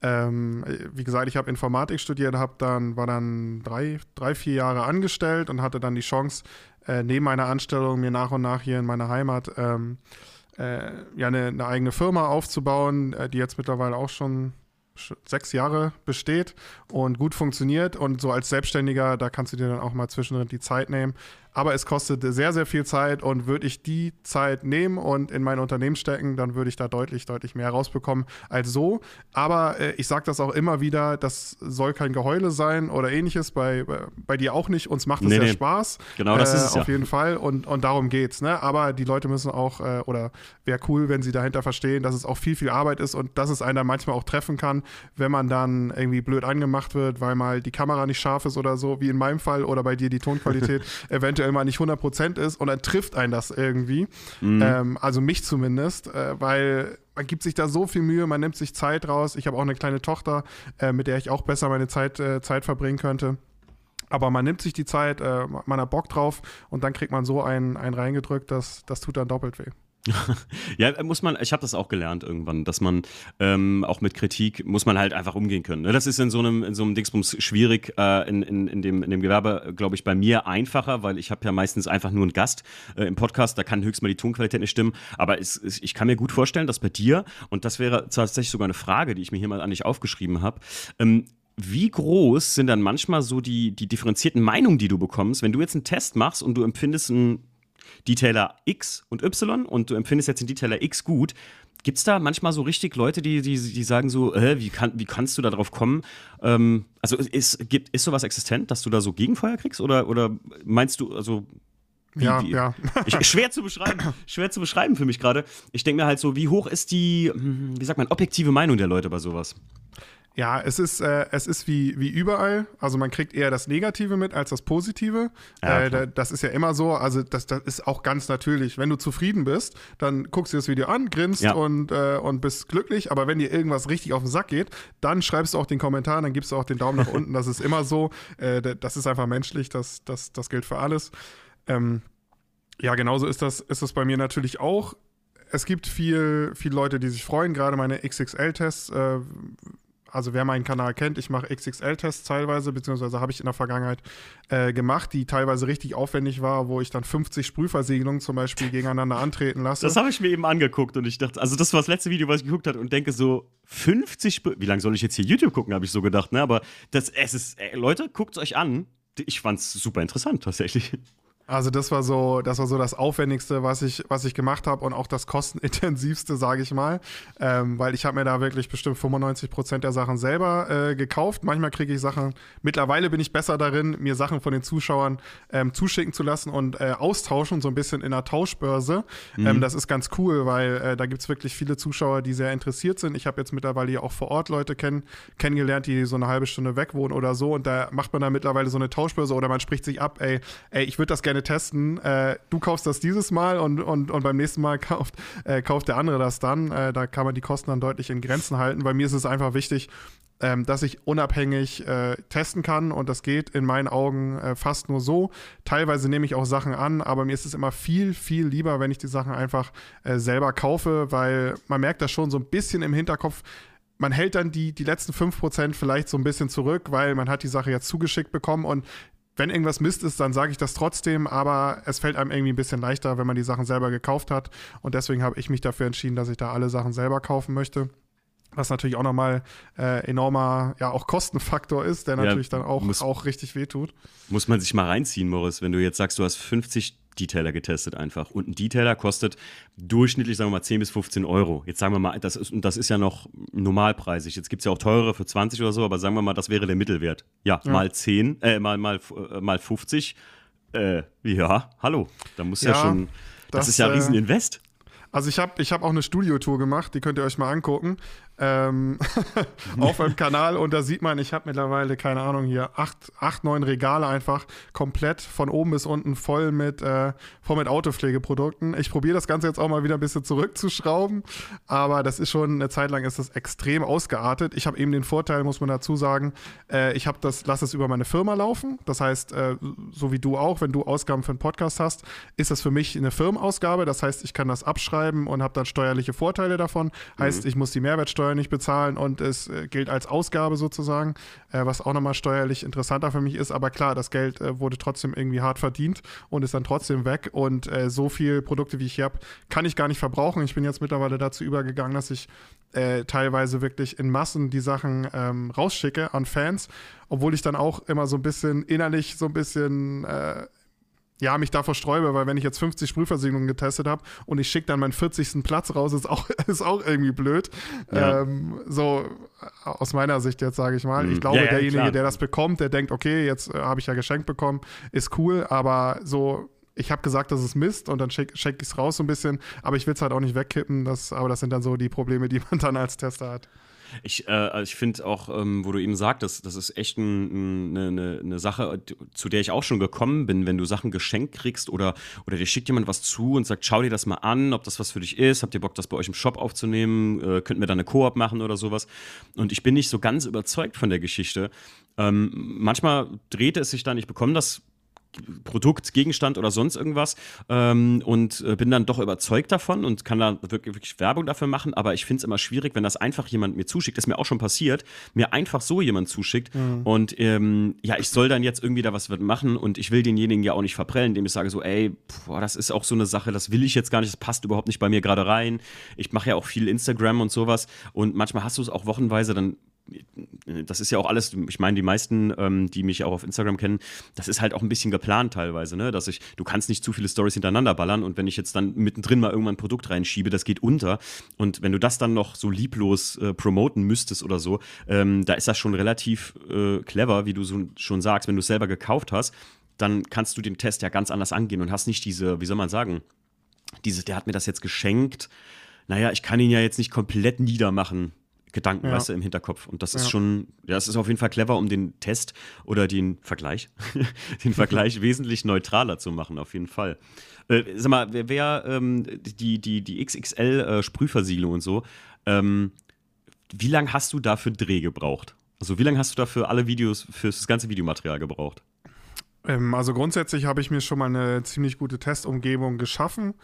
[SPEAKER 2] Ähm, wie gesagt, ich habe Informatik studiert, habe dann war dann drei, drei, vier Jahre angestellt und hatte dann die Chance, äh, neben meiner Anstellung mir nach und nach hier in meiner Heimat ähm, äh, ja eine, eine, eigene Firma aufzubauen, äh, die jetzt mittlerweile auch schon sechs Jahre besteht und gut funktioniert. Und so als Selbstständiger, da kannst du dir dann auch mal zwischendrin die Zeit nehmen, aber es kostet sehr, sehr viel Zeit und würde ich die Zeit nehmen und in mein Unternehmen stecken, dann würde ich da deutlich, deutlich mehr rausbekommen als so. Aber äh, ich sage das auch immer wieder, das soll kein Geheule sein oder ähnliches, bei, bei dir auch nicht. Uns macht es nee, ja nee. Spaß.
[SPEAKER 1] Genau, das äh, ist es
[SPEAKER 2] Auf ja. jeden Fall und, und darum geht's. Ne? Aber die Leute müssen auch, äh, oder wäre cool, wenn sie dahinter verstehen, dass es auch viel, viel Arbeit ist und dass es einen dann manchmal auch treffen kann, wenn man dann irgendwie blöd angemacht wird, weil mal die Kamera nicht scharf ist oder so, wie in meinem Fall oder bei dir die Tonqualität eventuell eventuell mal nicht 100% ist und dann trifft einen das irgendwie. Mhm. Ähm, also mich zumindest, äh, weil man gibt sich da so viel Mühe, man nimmt sich Zeit raus. Ich habe auch eine kleine Tochter, äh, mit der ich auch besser meine Zeit, äh, Zeit verbringen könnte. Aber man nimmt sich die Zeit, äh, man hat Bock drauf und dann kriegt man so einen, einen reingedrückt, das, das tut dann doppelt weh.
[SPEAKER 1] ja, muss man, ich habe das auch gelernt irgendwann, dass man ähm, auch mit Kritik muss man halt einfach umgehen können. Ne? Das ist in so einem, in so einem Dingsbums schwierig, äh, in, in, in, dem, in dem Gewerbe, glaube ich, bei mir einfacher, weil ich habe ja meistens einfach nur einen Gast äh, im Podcast, da kann höchstens mal die Tonqualität nicht stimmen. Aber es, es, ich kann mir gut vorstellen, dass bei dir, und das wäre tatsächlich sogar eine Frage, die ich mir hier mal an dich aufgeschrieben habe, ähm, wie groß sind dann manchmal so die, die differenzierten Meinungen, die du bekommst, wenn du jetzt einen Test machst und du empfindest einen Detailer X und Y und du empfindest jetzt den Detailer X gut, Gibt es da manchmal so richtig Leute, die, die, die sagen so, äh, wie, kann, wie kannst du da drauf kommen? Ähm, also ist, gibt, ist sowas existent, dass du da so Gegenfeuer kriegst? Oder, oder meinst du, also
[SPEAKER 2] wie, ja, wie, ja.
[SPEAKER 1] Ich, schwer zu beschreiben, schwer zu beschreiben für mich gerade. Ich denke mir halt so, wie hoch ist die, hm, wie sagt man, objektive Meinung der Leute bei sowas?
[SPEAKER 2] Ja, es ist, äh, es ist wie, wie überall. Also man kriegt eher das Negative mit als das Positive. Ja, äh, das ist ja immer so. Also das, das ist auch ganz natürlich. Wenn du zufrieden bist, dann guckst du das Video an, grinst ja. und, äh, und bist glücklich. Aber wenn dir irgendwas richtig auf den Sack geht, dann schreibst du auch den Kommentar, dann gibst du auch den Daumen nach unten. Das ist immer so. Äh, das ist einfach menschlich. Das, das, das gilt für alles. Ähm, ja, genauso ist das, ist das bei mir natürlich auch. Es gibt viel, viele Leute, die sich freuen, gerade meine XXL-Tests äh, also wer meinen Kanal kennt, ich mache XXL-Tests teilweise, beziehungsweise habe ich in der Vergangenheit äh, gemacht, die teilweise richtig aufwendig war, wo ich dann 50 Sprühversiegelungen zum Beispiel gegeneinander antreten lasse.
[SPEAKER 1] Das habe ich mir eben angeguckt und ich dachte, also das war das letzte Video, was ich geguckt habe und denke so, 50 Sprüh wie lange soll ich jetzt hier YouTube gucken, habe ich so gedacht, ne? Aber das, es ist, ey, Leute, guckt es euch an. Ich fand es super interessant, tatsächlich.
[SPEAKER 2] Also das war so, das war so das Aufwendigste, was ich, was ich gemacht habe und auch das kostenintensivste, sage ich mal, ähm, weil ich habe mir da wirklich bestimmt 95 Prozent der Sachen selber äh, gekauft. Manchmal kriege ich Sachen. Mittlerweile bin ich besser darin, mir Sachen von den Zuschauern ähm, zuschicken zu lassen und äh, austauschen, so ein bisschen in einer Tauschbörse. Mhm. Ähm, das ist ganz cool, weil äh, da gibt es wirklich viele Zuschauer, die sehr interessiert sind. Ich habe jetzt mittlerweile ja auch vor Ort Leute kenn kennengelernt, die so eine halbe Stunde weg wohnen oder so und da macht man dann mittlerweile so eine Tauschbörse oder man spricht sich ab, ey, ey, ich würde das gerne testen. Äh, du kaufst das dieses Mal und, und, und beim nächsten Mal kauft, äh, kauft der andere das dann. Äh, da kann man die Kosten dann deutlich in Grenzen halten. Bei mir ist es einfach wichtig, ähm, dass ich unabhängig äh, testen kann und das geht in meinen Augen äh, fast nur so. Teilweise nehme ich auch Sachen an, aber mir ist es immer viel, viel lieber, wenn ich die Sachen einfach äh, selber kaufe, weil man merkt das schon so ein bisschen im Hinterkopf, man hält dann die, die letzten 5% vielleicht so ein bisschen zurück, weil man hat die Sache jetzt zugeschickt bekommen und wenn irgendwas Mist ist, dann sage ich das trotzdem, aber es fällt einem irgendwie ein bisschen leichter, wenn man die Sachen selber gekauft hat. Und deswegen habe ich mich dafür entschieden, dass ich da alle Sachen selber kaufen möchte. Was natürlich auch nochmal äh, enormer, ja, auch Kostenfaktor ist, der natürlich ja, dann auch, muss, auch richtig wehtut.
[SPEAKER 1] Muss man sich mal reinziehen, Morris, wenn du jetzt sagst, du hast 50 Detailer getestet einfach. Und ein Detailer kostet durchschnittlich, sagen wir mal, 10 bis 15 Euro. Jetzt sagen wir mal, das ist, das ist ja noch normalpreisig. Jetzt gibt es ja auch teurere für 20 oder so, aber sagen wir mal, das wäre der Mittelwert. Ja, ja. mal 10, äh, mal, mal, äh, mal 50. Äh, ja, hallo. Da muss ja, ja schon. Das, das, ist ja ein äh, Rieseninvest.
[SPEAKER 2] Also ich habe ich hab auch eine Studiotour gemacht, die könnt ihr euch mal angucken ähm, auf meinem Kanal und da sieht man, ich habe mittlerweile, keine Ahnung, hier acht, acht, neun Regale einfach komplett von oben bis unten voll mit, äh, voll mit Autopflegeprodukten. Ich probiere das Ganze jetzt auch mal wieder ein bisschen zurückzuschrauben, aber das ist schon, eine Zeit lang ist das extrem ausgeartet. Ich habe eben den Vorteil, muss man dazu sagen, äh, ich habe das, lasse es über meine Firma laufen. Das heißt, äh, so wie du auch, wenn du Ausgaben für einen Podcast hast, ist das für mich eine Firmenausgabe. Das heißt, ich kann das abschreiben und habe dann steuerliche Vorteile davon. Heißt, mhm. ich muss die Mehrwertsteuer Steuer nicht bezahlen und es äh, gilt als Ausgabe sozusagen, äh, was auch nochmal steuerlich interessanter für mich ist. Aber klar, das Geld äh, wurde trotzdem irgendwie hart verdient und ist dann trotzdem weg. Und so viele Produkte, wie ich hier habe, kann ich gar nicht verbrauchen. Ich bin jetzt mittlerweile dazu übergegangen, dass ich äh, teilweise wirklich in Massen die Sachen ähm, rausschicke an Fans, obwohl ich dann auch immer so ein bisschen innerlich so ein bisschen äh, ja, mich davor sträube, weil wenn ich jetzt 50 Sprühversiegelungen getestet habe und ich schicke dann meinen 40. Platz raus, ist auch, ist auch irgendwie blöd. Ja. Ähm, so aus meiner Sicht jetzt, sage ich mal. Mhm. Ich glaube, ja, ja, derjenige, klar. der das bekommt, der denkt, okay, jetzt äh, habe ich ja geschenkt bekommen, ist cool, aber so ich habe gesagt, das ist Mist und dann schicke ich es raus so ein bisschen, aber ich will es halt auch nicht wegkippen, das, aber das sind dann so die Probleme, die man dann als Tester hat.
[SPEAKER 1] Ich, äh, ich finde auch, ähm, wo du eben sagtest, das ist echt ein, ein, eine, eine Sache, zu der ich auch schon gekommen bin, wenn du Sachen geschenkt kriegst oder, oder dir schickt jemand was zu und sagt, schau dir das mal an, ob das was für dich ist, habt ihr Bock, das bei euch im Shop aufzunehmen, äh, könnten wir da eine Koop machen oder sowas. Und ich bin nicht so ganz überzeugt von der Geschichte. Ähm, manchmal drehte es sich dann, ich bekomme das Produkt, Gegenstand oder sonst irgendwas ähm, und äh, bin dann doch überzeugt davon und kann da wirklich, wirklich Werbung dafür machen. Aber ich finde es immer schwierig, wenn das einfach jemand mir zuschickt. Das ist mir auch schon passiert, mir einfach so jemand zuschickt mhm. und ähm, ja, ich soll dann jetzt irgendwie da was machen und ich will denjenigen ja auch nicht verprellen, indem ich sage so, ey, boah, das ist auch so eine Sache, das will ich jetzt gar nicht, das passt überhaupt nicht bei mir gerade rein. Ich mache ja auch viel Instagram und sowas und manchmal hast du es auch wochenweise, dann das ist ja auch alles, ich meine, die meisten, ähm, die mich auch auf Instagram kennen, das ist halt auch ein bisschen geplant teilweise, ne? Dass ich, du kannst nicht zu viele Stories hintereinander ballern und wenn ich jetzt dann mittendrin mal irgendwann ein Produkt reinschiebe, das geht unter. Und wenn du das dann noch so lieblos äh, promoten müsstest oder so, ähm, da ist das schon relativ äh, clever, wie du so schon sagst, wenn du es selber gekauft hast, dann kannst du den Test ja ganz anders angehen und hast nicht diese, wie soll man sagen, dieses, der hat mir das jetzt geschenkt. Naja, ich kann ihn ja jetzt nicht komplett niedermachen Gedanken, ja. weißt du, im Hinterkopf. Und das ist ja. schon, ja, das ist auf jeden Fall clever, um den Test oder den Vergleich, den Vergleich wesentlich neutraler zu machen, auf jeden Fall. Äh, sag mal, wer, wer ähm, die, die, die XXL-Sprühversiegelung äh, und so, ähm, wie lange hast du dafür Dreh gebraucht? Also wie lange hast du dafür alle Videos, für das ganze Videomaterial gebraucht?
[SPEAKER 2] Ähm, also grundsätzlich habe ich mir schon mal eine ziemlich gute Testumgebung geschaffen.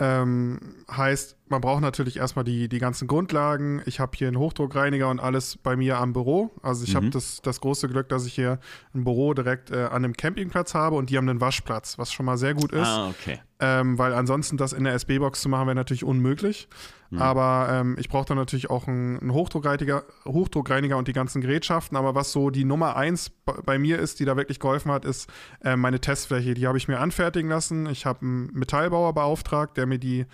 [SPEAKER 2] Ähm, heißt, man braucht natürlich erstmal die, die ganzen Grundlagen. Ich habe hier einen Hochdruckreiniger und alles bei mir am Büro. Also ich mhm. habe das, das große Glück, dass ich hier ein Büro direkt äh, an einem Campingplatz habe und die haben einen Waschplatz, was schon mal sehr gut ist.
[SPEAKER 1] Ah, okay.
[SPEAKER 2] Ähm, weil ansonsten das in der SB-Box zu machen, wäre natürlich unmöglich. Hm. Aber ähm, ich brauche dann natürlich auch einen, einen Hochdruckreiniger, Hochdruckreiniger und die ganzen Gerätschaften. Aber was so die Nummer eins bei mir ist, die da wirklich geholfen hat, ist äh, meine Testfläche. Die habe ich mir anfertigen lassen. Ich habe einen Metallbauer beauftragt, der mir die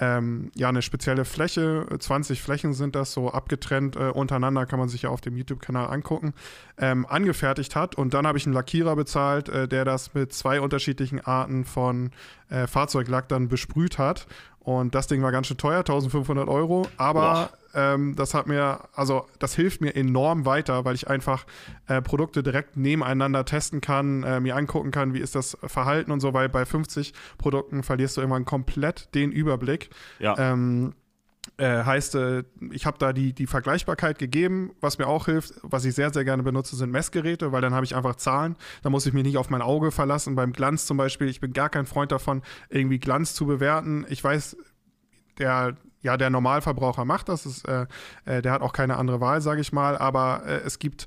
[SPEAKER 2] ähm, ja, eine spezielle Fläche, 20 Flächen sind das, so abgetrennt äh, untereinander, kann man sich ja auf dem YouTube-Kanal angucken, ähm, angefertigt hat. Und dann habe ich einen Lackierer bezahlt, äh, der das mit zwei unterschiedlichen Arten von äh, Fahrzeuglack dann besprüht hat. Und das Ding war ganz schön teuer, 1500 Euro. Aber ähm, das hat mir, also das hilft mir enorm weiter, weil ich einfach äh, Produkte direkt nebeneinander testen kann, äh, mir angucken kann, wie ist das Verhalten und so, weil bei 50 Produkten verlierst du irgendwann komplett den Überblick. Ja. Ähm, äh, heißt, äh, ich habe da die, die Vergleichbarkeit gegeben. Was mir auch hilft, was ich sehr, sehr gerne benutze, sind Messgeräte, weil dann habe ich einfach Zahlen. Da muss ich mich nicht auf mein Auge verlassen. Beim Glanz zum Beispiel, ich bin gar kein Freund davon, irgendwie Glanz zu bewerten. Ich weiß, der, ja, der Normalverbraucher macht das. Ist, äh, äh, der hat auch keine andere Wahl, sage ich mal. Aber äh, es gibt,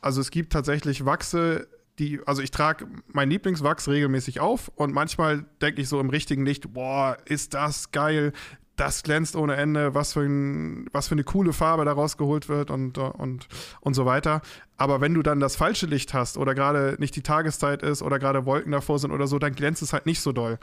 [SPEAKER 2] also es gibt tatsächlich Wachse, die, also ich trage meinen Lieblingswachs regelmäßig auf und manchmal denke ich so im richtigen Licht, boah, ist das geil, das glänzt ohne Ende, was für, ein, was für eine coole Farbe da rausgeholt wird und, und, und so weiter. Aber wenn du dann das falsche Licht hast oder gerade nicht die Tageszeit ist oder gerade Wolken davor sind oder so, dann glänzt es halt nicht so doll.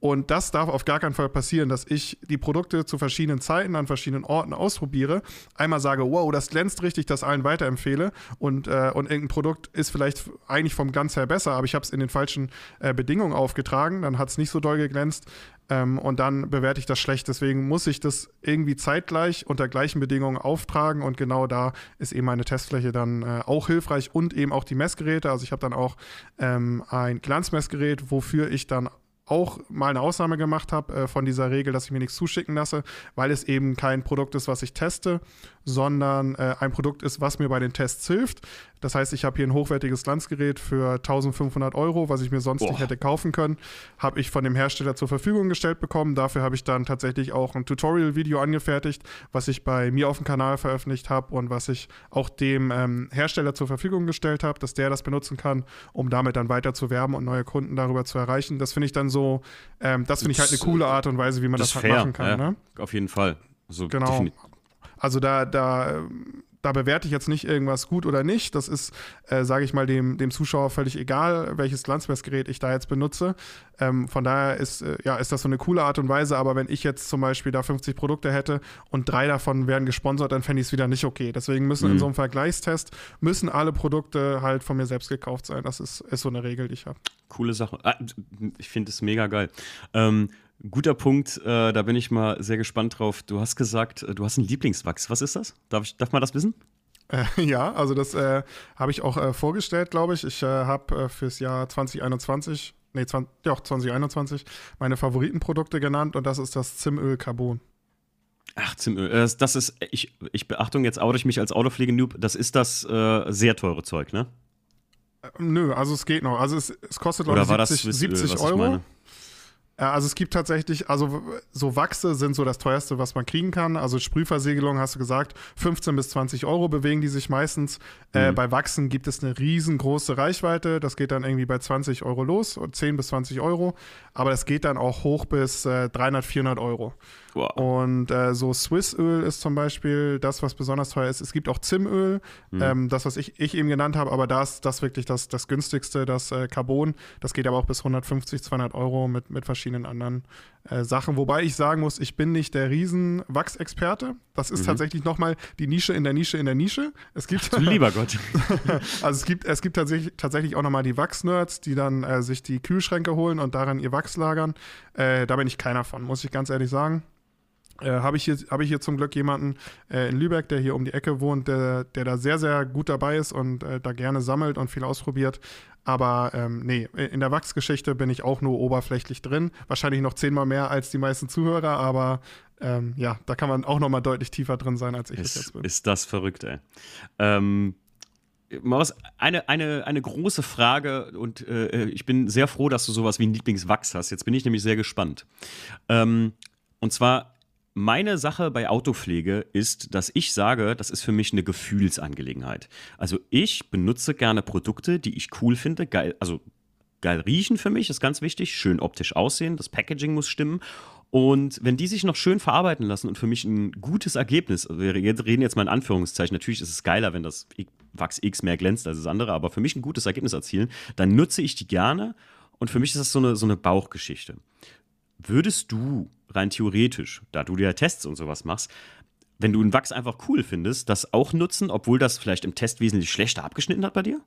[SPEAKER 2] Und das darf auf gar keinen Fall passieren, dass ich die Produkte zu verschiedenen Zeiten an verschiedenen Orten ausprobiere. Einmal sage, wow, das glänzt richtig, das allen weiterempfehle. Und, äh, und irgendein Produkt ist vielleicht eigentlich vom Glanz her besser, aber ich habe es in den falschen äh, Bedingungen aufgetragen. Dann hat es nicht so doll geglänzt. Ähm, und dann bewerte ich das schlecht. Deswegen muss ich das irgendwie zeitgleich unter gleichen Bedingungen auftragen. Und genau da ist eben meine Testfläche dann äh, auch hilfreich und eben auch die Messgeräte. Also ich habe dann auch ähm, ein Glanzmessgerät, wofür ich dann auch mal eine Ausnahme gemacht habe äh, von dieser Regel, dass ich mir nichts zuschicken lasse, weil es eben kein Produkt ist, was ich teste, sondern äh, ein Produkt ist, was mir bei den Tests hilft. Das heißt, ich habe hier ein hochwertiges Glanzgerät für 1500 Euro, was ich mir sonst Boah. nicht hätte kaufen können, habe ich von dem Hersteller zur Verfügung gestellt bekommen. Dafür habe ich dann tatsächlich auch ein Tutorial-Video angefertigt, was ich bei mir auf dem Kanal veröffentlicht habe und was ich auch dem ähm, Hersteller zur Verfügung gestellt habe, dass der das benutzen kann, um damit dann weiter zu werben und neue Kunden darüber zu erreichen. Das finde ich dann so, ähm, das finde ich halt eine coole Art und Weise, wie man das, das halt machen kann. Ja, ne?
[SPEAKER 1] Auf jeden Fall.
[SPEAKER 2] Also genau. Also da, da da bewerte ich jetzt nicht irgendwas gut oder nicht. Das ist, äh, sage ich mal, dem, dem Zuschauer völlig egal, welches Glanzmessgerät ich da jetzt benutze. Ähm, von daher ist, äh, ja, ist das so eine coole Art und Weise. Aber wenn ich jetzt zum Beispiel da 50 Produkte hätte und drei davon werden gesponsert, dann fände ich es wieder nicht okay. Deswegen müssen mhm. in so einem Vergleichstest müssen alle Produkte halt von mir selbst gekauft sein. Das ist, ist so eine Regel, die ich habe.
[SPEAKER 1] Coole Sache. Ah, ich finde es mega geil. Ähm, Guter Punkt, äh, da bin ich mal sehr gespannt drauf. Du hast gesagt, äh, du hast einen Lieblingswachs. Was ist das? Darf, ich, darf man das wissen?
[SPEAKER 2] Äh, ja, also das äh, habe ich auch äh, vorgestellt, glaube ich. Ich äh, habe fürs Jahr 2021, nee, 20, ja, 2021 meine Favoritenprodukte genannt und das ist das Zimöl Carbon.
[SPEAKER 1] Ach, Zimöl. Das, das ist, ich, ich Beachtung, jetzt oute ich mich als Autopflege-Noob, das ist das sehr teure Zeug, ne?
[SPEAKER 2] Nö, also es geht noch. Also es, es kostet, glaube ich, 70, 70 Euro. Also es gibt tatsächlich, also so Wachse sind so das teuerste, was man kriegen kann. Also Sprühversiegelung hast du gesagt, 15 bis 20 Euro bewegen die sich meistens. Äh, mhm. Äh, bei Wachsen gibt es eine riesengroße Reichweite. Das geht dann irgendwie bei 20 Euro los, 10 bis 20 Euro. Aber es geht dann auch hoch bis äh, 300, 400 Euro. Wow. Und äh, so Swissöl ist zum Beispiel das, was besonders teuer ist. Es gibt auch Zimöl, mhm. ähm, das, was ich, ich eben genannt habe, aber da ist das wirklich das, das günstigste, das äh, Carbon. Das geht aber auch bis 150, 200 Euro mit, mit verschiedenen anderen äh, Sachen. Wobei ich sagen muss, ich bin nicht der Riesen-Wachsexperte. Das ist mhm. tatsächlich nochmal die Nische in der Nische in der Nische. Es gibt.
[SPEAKER 1] Lieber Gott.
[SPEAKER 2] also es gibt, es gibt tatsächlich, tatsächlich auch nochmal die Wachs-Nerds, die dann äh, sich die Kühlschränke holen und daran ihr Wachs lagern. Äh, da bin ich keiner von, muss ich ganz ehrlich sagen. Äh, habe ich, hier, hab ich hier zum Glück jemanden äh, in Lübeck, der hier um die Ecke wohnt, der, der da sehr, sehr gut dabei ist und äh, da gerne sammelt und viel ausprobiert. Aber ähm, nee, in der Wachsgeschichte bin ich auch nur oberflächlich drin. Wahrscheinlich noch zehnmal mehr als die meisten Zuhörer, aber ähm, ja, da kann man auch noch mal deutlich tiefer drin sein, als ich
[SPEAKER 1] ist,
[SPEAKER 2] es jetzt bin.
[SPEAKER 1] Ist das verrückt, ey. Ähm, Maus, eine, eine, eine große Frage und äh, ich bin sehr froh, dass du sowas wie ein Lieblingswachs hast. Jetzt bin ich nämlich sehr gespannt. Ähm, und zwar, meine Sache bei Autopflege ist, dass ich sage, das ist für mich eine Gefühlsangelegenheit. Also ich benutze gerne Produkte, die ich cool finde, geil, also geil riechen für mich ist ganz wichtig, schön optisch aussehen, das Packaging muss stimmen Und wenn die sich noch schön verarbeiten lassen und für mich ein gutes Ergebnis, wir reden jetzt mal in Anführungszeichen, natürlich ist es geiler, wenn das Wachs X mehr glänzt als das andere, aber für mich ein gutes Ergebnis erzielen, dann nutze ich die gerne und für mich ist das so eine, so eine Bauchgeschichte. Würdest du rein theoretisch, da du ja Tests und sowas machst, wenn du ein Wachs einfach cool findest, das auch nutzen, obwohl das vielleicht im Test wesentlich schlechter abgeschnitten hat bei dir?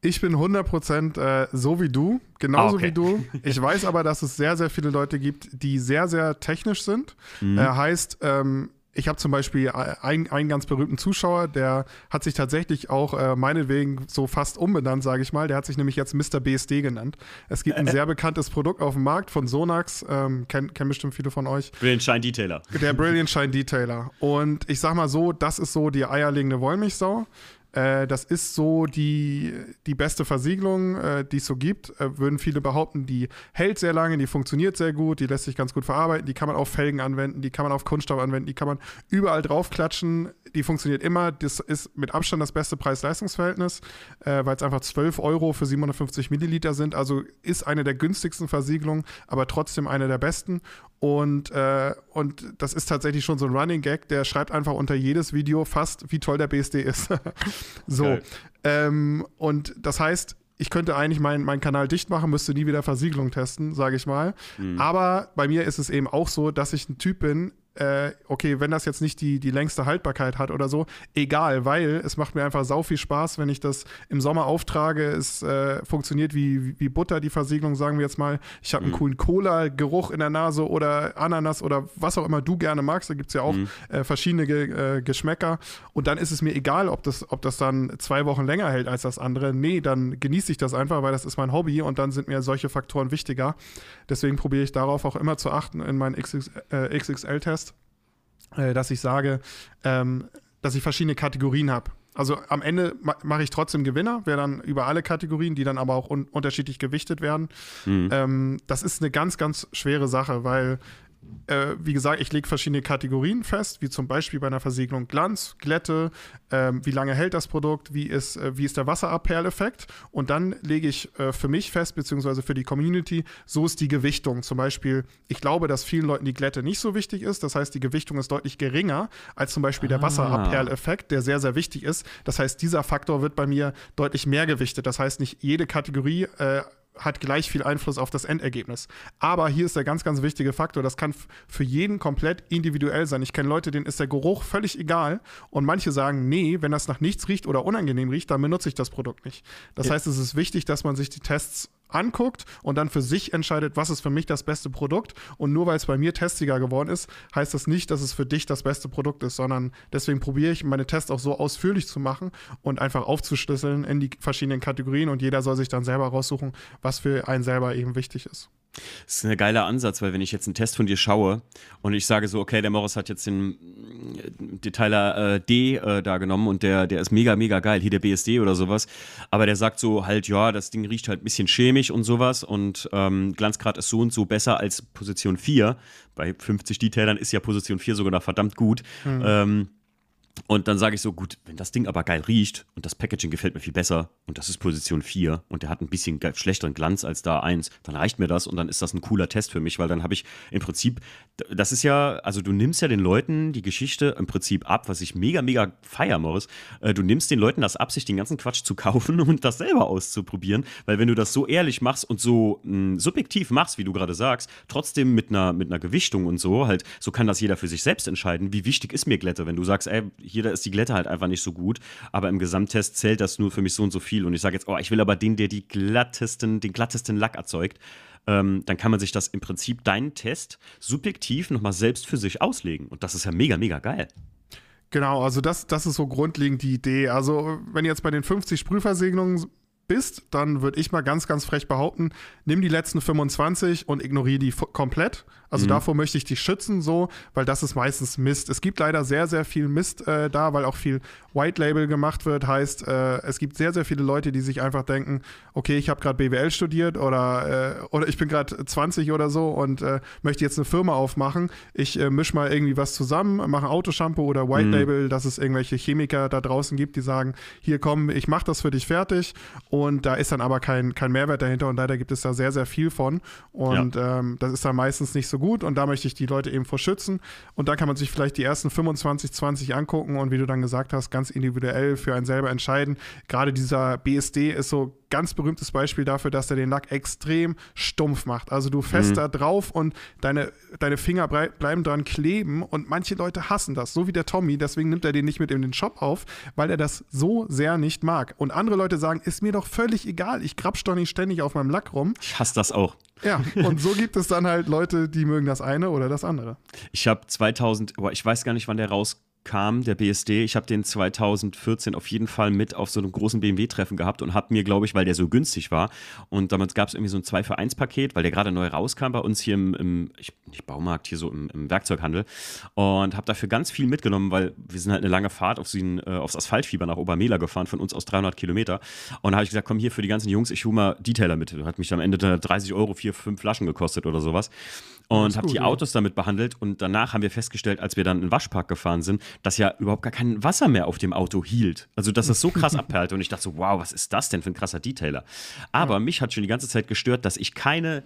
[SPEAKER 2] Ich bin 100% äh, so wie du, genauso okay. wie du. Ich weiß aber, dass es sehr, sehr viele Leute gibt, die sehr, sehr technisch sind. Mhm. Äh, heißt, ähm, ich habe zum Beispiel einen, einen ganz berühmten Zuschauer, der hat sich tatsächlich auch äh, meinetwegen so fast umbenannt, sage ich mal. Der hat sich nämlich jetzt Mr. BSD genannt. Es gibt ein sehr bekanntes Produkt auf dem Markt von Sonax, ähm, kennen kenn bestimmt viele von euch.
[SPEAKER 1] Brilliant Shine Detailer.
[SPEAKER 2] Der Brilliant Shine Detailer. Und ich sag mal so, das ist so die eierlegende Wollmilchsau. Äh, das ist so die, die beste Versiegelung, äh, die es so gibt. Äh, würden viele behaupten, die hält sehr lange, die funktioniert sehr gut, die lässt sich ganz gut verarbeiten, die kann man auf Felgen anwenden, die kann man auf Kunststoff anwenden, die kann man überall draufklatschen die funktioniert immer. Das ist mit Abstand das beste Preis-Leistungs-Verhältnis, äh, weil es einfach 12 Euro für 750 Milliliter sind. Also ist eine der günstigsten Versiegelungen, aber trotzdem eine der besten. Und, äh, und das ist tatsächlich schon so ein Running Gag, der schreibt einfach unter jedes Video fast, wie toll der BSD ist. so. Ähm, und das heißt, ich könnte eigentlich meinen mein Kanal dicht machen, müsste nie wieder Versiegelung testen, sage ich mal. Mhm. Aber bei mir ist es eben auch so, dass ich ein Typ bin, äh, okay, wenn das jetzt nicht die, die längste Haltbarkeit hat oder so, egal, weil es macht mir einfach sau viel Spaß, wenn ich das im Sommer auftrage. Es äh, funktioniert wie, wie Butter, die Versiegelung, sagen wir jetzt mal. Ich habe einen mhm. coolen Cola-Geruch in der Nase oder Ananas oder was auch immer du gerne magst. Da gibt es ja auch mhm. äh, verschiedene Ge äh, Geschmäcker. Und dann ist es mir egal, ob das, ob das dann zwei Wochen länger hält als das andere. Nee, dann genieße ich das einfach, weil das ist mein Hobby und dann sind mir solche Faktoren wichtiger. Deswegen probiere ich darauf auch immer zu achten in meinen XXL-Test äh, dass ich sage, ähm, dass ich verschiedene Kategorien habe. Also am Ende ma mache ich trotzdem Gewinner, wäre dann über alle Kategorien, die dann aber auch un unterschiedlich gewichtet werden. Mhm. Ähm, das ist eine ganz, ganz schwere Sache, weil äh, wie gesagt, ich lege verschiedene Kategorien fest, wie zum Beispiel bei einer Versiegelung Glanz, Glätte, äh, wie lange hält das Produkt, wie ist, äh, wie ist der Wasserabperleffekt und dann lege ich äh, für mich fest, beziehungsweise für die Community, so ist die Gewichtung. Zum Beispiel, ich glaube, dass vielen Leuten die Glätte nicht so wichtig ist, das heißt, die Gewichtung ist deutlich geringer als zum Beispiel der ah. Wasserabperleffekt, der sehr, sehr wichtig ist. Das heißt, dieser Faktor wird bei mir deutlich mehr gewichtet. Das heißt, nicht jede Kategorie äh, hat gleich viel Einfluss auf das Endergebnis. Aber hier ist der ganz, ganz wichtige Faktor, das kann für jeden komplett individuell sein. Ich kenne Leute, denen ist der Geruch völlig egal und manche sagen, nee, wenn das nach nichts riecht oder unangenehm riecht, dann benutze ich das Produkt nicht. Das ja. heißt, es ist wichtig, dass man sich die Tests anguckt und dann für sich entscheidet, was ist für mich das beste Produkt. Und nur weil es bei mir Testsieger geworden ist, heißt das nicht, dass es für dich das beste Produkt ist, sondern deswegen probiere ich meine Tests auch so ausführlich zu machen und einfach aufzuschlüsseln in die verschiedenen Kategorien und jeder soll sich dann selber raussuchen, was für einen selber eben wichtig ist.
[SPEAKER 1] Das ist ein geiler Ansatz, weil wenn ich jetzt einen Test von dir schaue und ich sage so, okay, der Morris hat jetzt den äh, Detailer äh, D äh, da genommen und der, der ist mega, mega geil, hier der BSD oder sowas, aber der sagt so halt, ja, das Ding riecht halt ein bisschen chemisch und sowas und ähm, Glanzgrad ist so und so besser als Position 4. Bei 50 Detailern ist ja Position 4 sogar noch verdammt gut. Mhm. Ähm, und dann sage ich so, gut, wenn das Ding aber geil riecht und das Packaging gefällt mir viel besser und das ist Position 4 und der hat ein bisschen schlechteren Glanz als da 1, dann reicht mir das und dann ist das ein cooler Test für mich, weil dann habe ich im Prinzip, das ist ja, also du nimmst ja den Leuten die Geschichte im Prinzip ab, was ich mega, mega feier, Morris. Äh, du nimmst den Leuten das ab, sich den ganzen Quatsch zu kaufen und das selber auszuprobieren, weil wenn du das so ehrlich machst und so mh, hm, subjektiv machst, wie du gerade sagst, trotzdem mit einer, mit einer Gewichtung und so, halt, so kann das jeder für sich selbst entscheiden, wie wichtig ist mir Glätte, wenn du sagst, ey, hier ist die Glätte halt einfach nicht so gut, aber im Gesamttest zählt das nur für mich so und so viel und ich sage jetzt, oh, ich will aber den, der die glattesten, den glattesten Lack erzeugt, ähm, dann kann man sich das im Prinzip deinen Test subjektiv nochmal selbst für sich auslegen und das ist ja mega, mega geil.
[SPEAKER 2] Genau, also das, das ist so grundlegend die Idee. Also, wenn ihr jetzt bei den 50 Sprühversegnungen bist, dann würde ich mal ganz, ganz frech behaupten, nimm die letzten 25 und ignoriere die komplett. Also mhm. davor möchte ich dich schützen, so, weil das ist meistens Mist. Es gibt leider sehr, sehr viel Mist äh, da, weil auch viel White Label gemacht wird. Heißt, äh, es gibt sehr, sehr viele Leute, die sich einfach denken, okay, ich habe gerade BWL studiert oder, äh, oder ich bin gerade 20 oder so und äh, möchte jetzt eine Firma aufmachen. Ich äh, mische mal irgendwie was zusammen, mache Autoshampoo oder White mhm. Label, dass es irgendwelche Chemiker da draußen gibt, die sagen, hier komm, ich mache das für dich fertig und da ist dann aber kein, kein Mehrwert dahinter und leider gibt es da sehr, sehr viel von und ja. ähm, das ist dann meistens nicht so gut und da möchte ich die Leute eben vor schützen und da kann man sich vielleicht die ersten 25, 20 angucken und wie du dann gesagt hast, ganz individuell für einen selber entscheiden. Gerade dieser BSD ist so ganz berühmtes Beispiel dafür, dass er den Lack extrem stumpf macht. Also du fährst mhm. da drauf und deine, deine Finger bleiben dran kleben und manche Leute hassen das, so wie der Tommy. Deswegen nimmt er den nicht mit in den Shop auf, weil er das so sehr nicht mag. Und andere Leute sagen, ist mir doch völlig egal, ich krapsch doch nicht ständig auf meinem Lack rum.
[SPEAKER 1] Ich hasse das auch.
[SPEAKER 2] Ja, und so gibt es dann halt Leute, die mögen das eine oder das andere.
[SPEAKER 1] Ich habe 2000, ich weiß gar nicht, wann der rauskam kam, der BSD. Ich habe den 2014 auf jeden Fall mit auf so einem großen BMW-Treffen gehabt und habe mir, glaube ich, weil der so günstig war und damals gab es irgendwie so ein 2 für 1 Paket, weil der gerade neu rauskam bei uns hier im, im ich, nicht Baumarkt, hier so im, im Werkzeughandel und habe dafür ganz viel mitgenommen, weil wir sind halt eine lange Fahrt auf den, äh, aufs Asphaltfieber nach Obermehler gefahren, von uns aus 300 Kilometer und habe ich gesagt, komm hier für die ganzen Jungs, ich hole mal Detailer mit. Hat mich am Ende 30 Euro, vier, fünf Flaschen gekostet oder sowas und habe die Autos damit behandelt und danach haben wir festgestellt, als wir dann in den Waschpark gefahren sind, dass ja überhaupt gar kein Wasser mehr auf dem Auto hielt. Also dass das so krass abperlte und ich dachte so, wow, was ist das denn für ein krasser Detailer? Aber ja. mich hat schon die ganze Zeit gestört, dass ich keine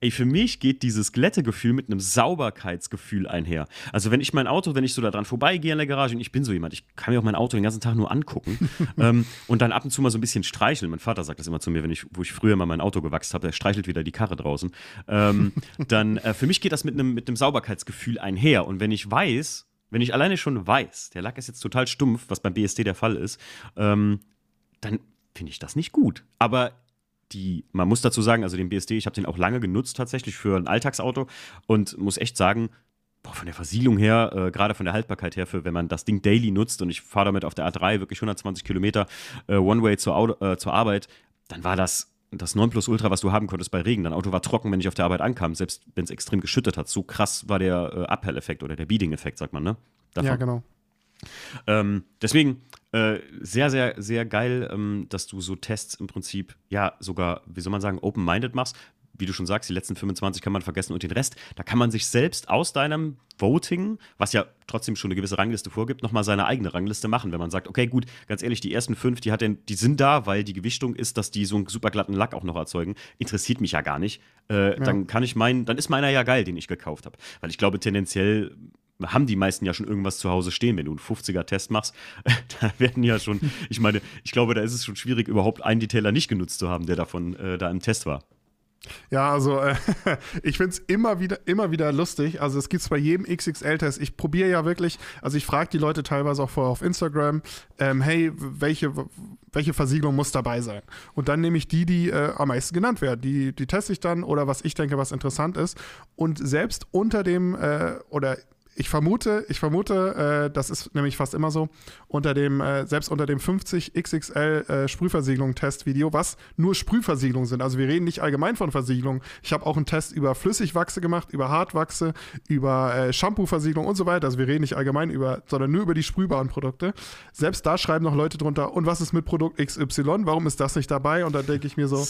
[SPEAKER 1] ey, für mich geht dieses Glättegefühl mit einem Sauberkeitsgefühl einher. Also wenn ich mein Auto, wenn ich so da dran vorbeigehe in der Garage und ich bin so jemand, ich kann mir auch mein Auto den ganzen Tag nur angucken ähm, und dann ab und zu mal so ein bisschen streicheln. Mein Vater sagt das immer zu mir, wenn ich, wo ich früher mal mein Auto gewachst habe, der streichelt wieder die Karre draußen. Ähm, dann äh, für mich geht das mit einem mit einem Sauberkeitsgefühl einher. Und wenn ich weiß, wenn ich alleine schon weiß, der Lack ist jetzt total stumpf, was beim BSD der Fall ist, ähm, dann finde ich das nicht gut. Aber die, man muss dazu sagen, also den BSD, ich habe den auch lange genutzt tatsächlich für ein Alltagsauto und muss echt sagen, boah, von der Versiegelung her, äh, gerade von der Haltbarkeit her, für wenn man das Ding daily nutzt und ich fahre damit auf der A3 wirklich 120 Kilometer äh, One-Way zur, äh, zur Arbeit, dann war das das 9 Plus Ultra, was du haben konntest bei Regen. Dein Auto war trocken, wenn ich auf der Arbeit ankam, selbst wenn es extrem geschüttet hat. So krass war der äh, Abhelleffekt oder der Beading-Effekt, sagt man, ne?
[SPEAKER 2] Davon. Ja, genau.
[SPEAKER 1] Ähm, deswegen, äh, sehr, sehr, sehr geil, ähm, dass du so Tests im Prinzip, ja, sogar, wie soll man sagen, open-minded machst. Wie du schon sagst, die letzten 25 kann man vergessen und den Rest, da kann man sich selbst aus deinem Voting, was ja trotzdem schon eine gewisse Rangliste vorgibt, nochmal seine eigene Rangliste machen. Wenn man sagt, okay, gut, ganz ehrlich, die ersten fünf, die, hat den, die sind da, weil die Gewichtung ist, dass die so einen super glatten Lack auch noch erzeugen. Interessiert mich ja gar nicht. Äh, ja. Dann kann ich meinen, dann ist meiner ja geil, den ich gekauft habe. Weil ich glaube, tendenziell haben die meisten ja schon irgendwas zu Hause stehen. Wenn du einen 50er-Test machst, da werden ja schon, ich meine, ich glaube, da ist es schon schwierig, überhaupt einen Detailer nicht genutzt zu haben, der davon äh, da im Test war.
[SPEAKER 2] Ja, also äh, ich finde es immer wieder, immer wieder lustig. Also es gibt es bei jedem XXL-Test. Ich probiere ja wirklich, also ich frage die Leute teilweise auch vorher auf Instagram, ähm, hey, welche, welche Versiegelung muss dabei sein? Und dann nehme ich die, die äh, am meisten genannt werden. Die, die teste ich dann oder was ich denke, was interessant ist. Und selbst unter dem, äh, oder ich vermute, ich vermute, äh, das ist nämlich fast immer so, unter dem, äh, selbst unter dem 50 XXL äh, Sprühversiegelung-Testvideo, was nur Sprühversiegelungen sind. Also wir reden nicht allgemein von Versiegelung. Ich habe auch einen Test über Flüssigwachse gemacht, über Hartwachse, über äh, Shampoo-Versiegelung und so weiter. Also wir reden nicht allgemein über, sondern nur über die sprühbaren Produkte. Selbst da schreiben noch Leute drunter, und was ist mit Produkt XY? Warum ist das nicht dabei? Und da denke ich mir so,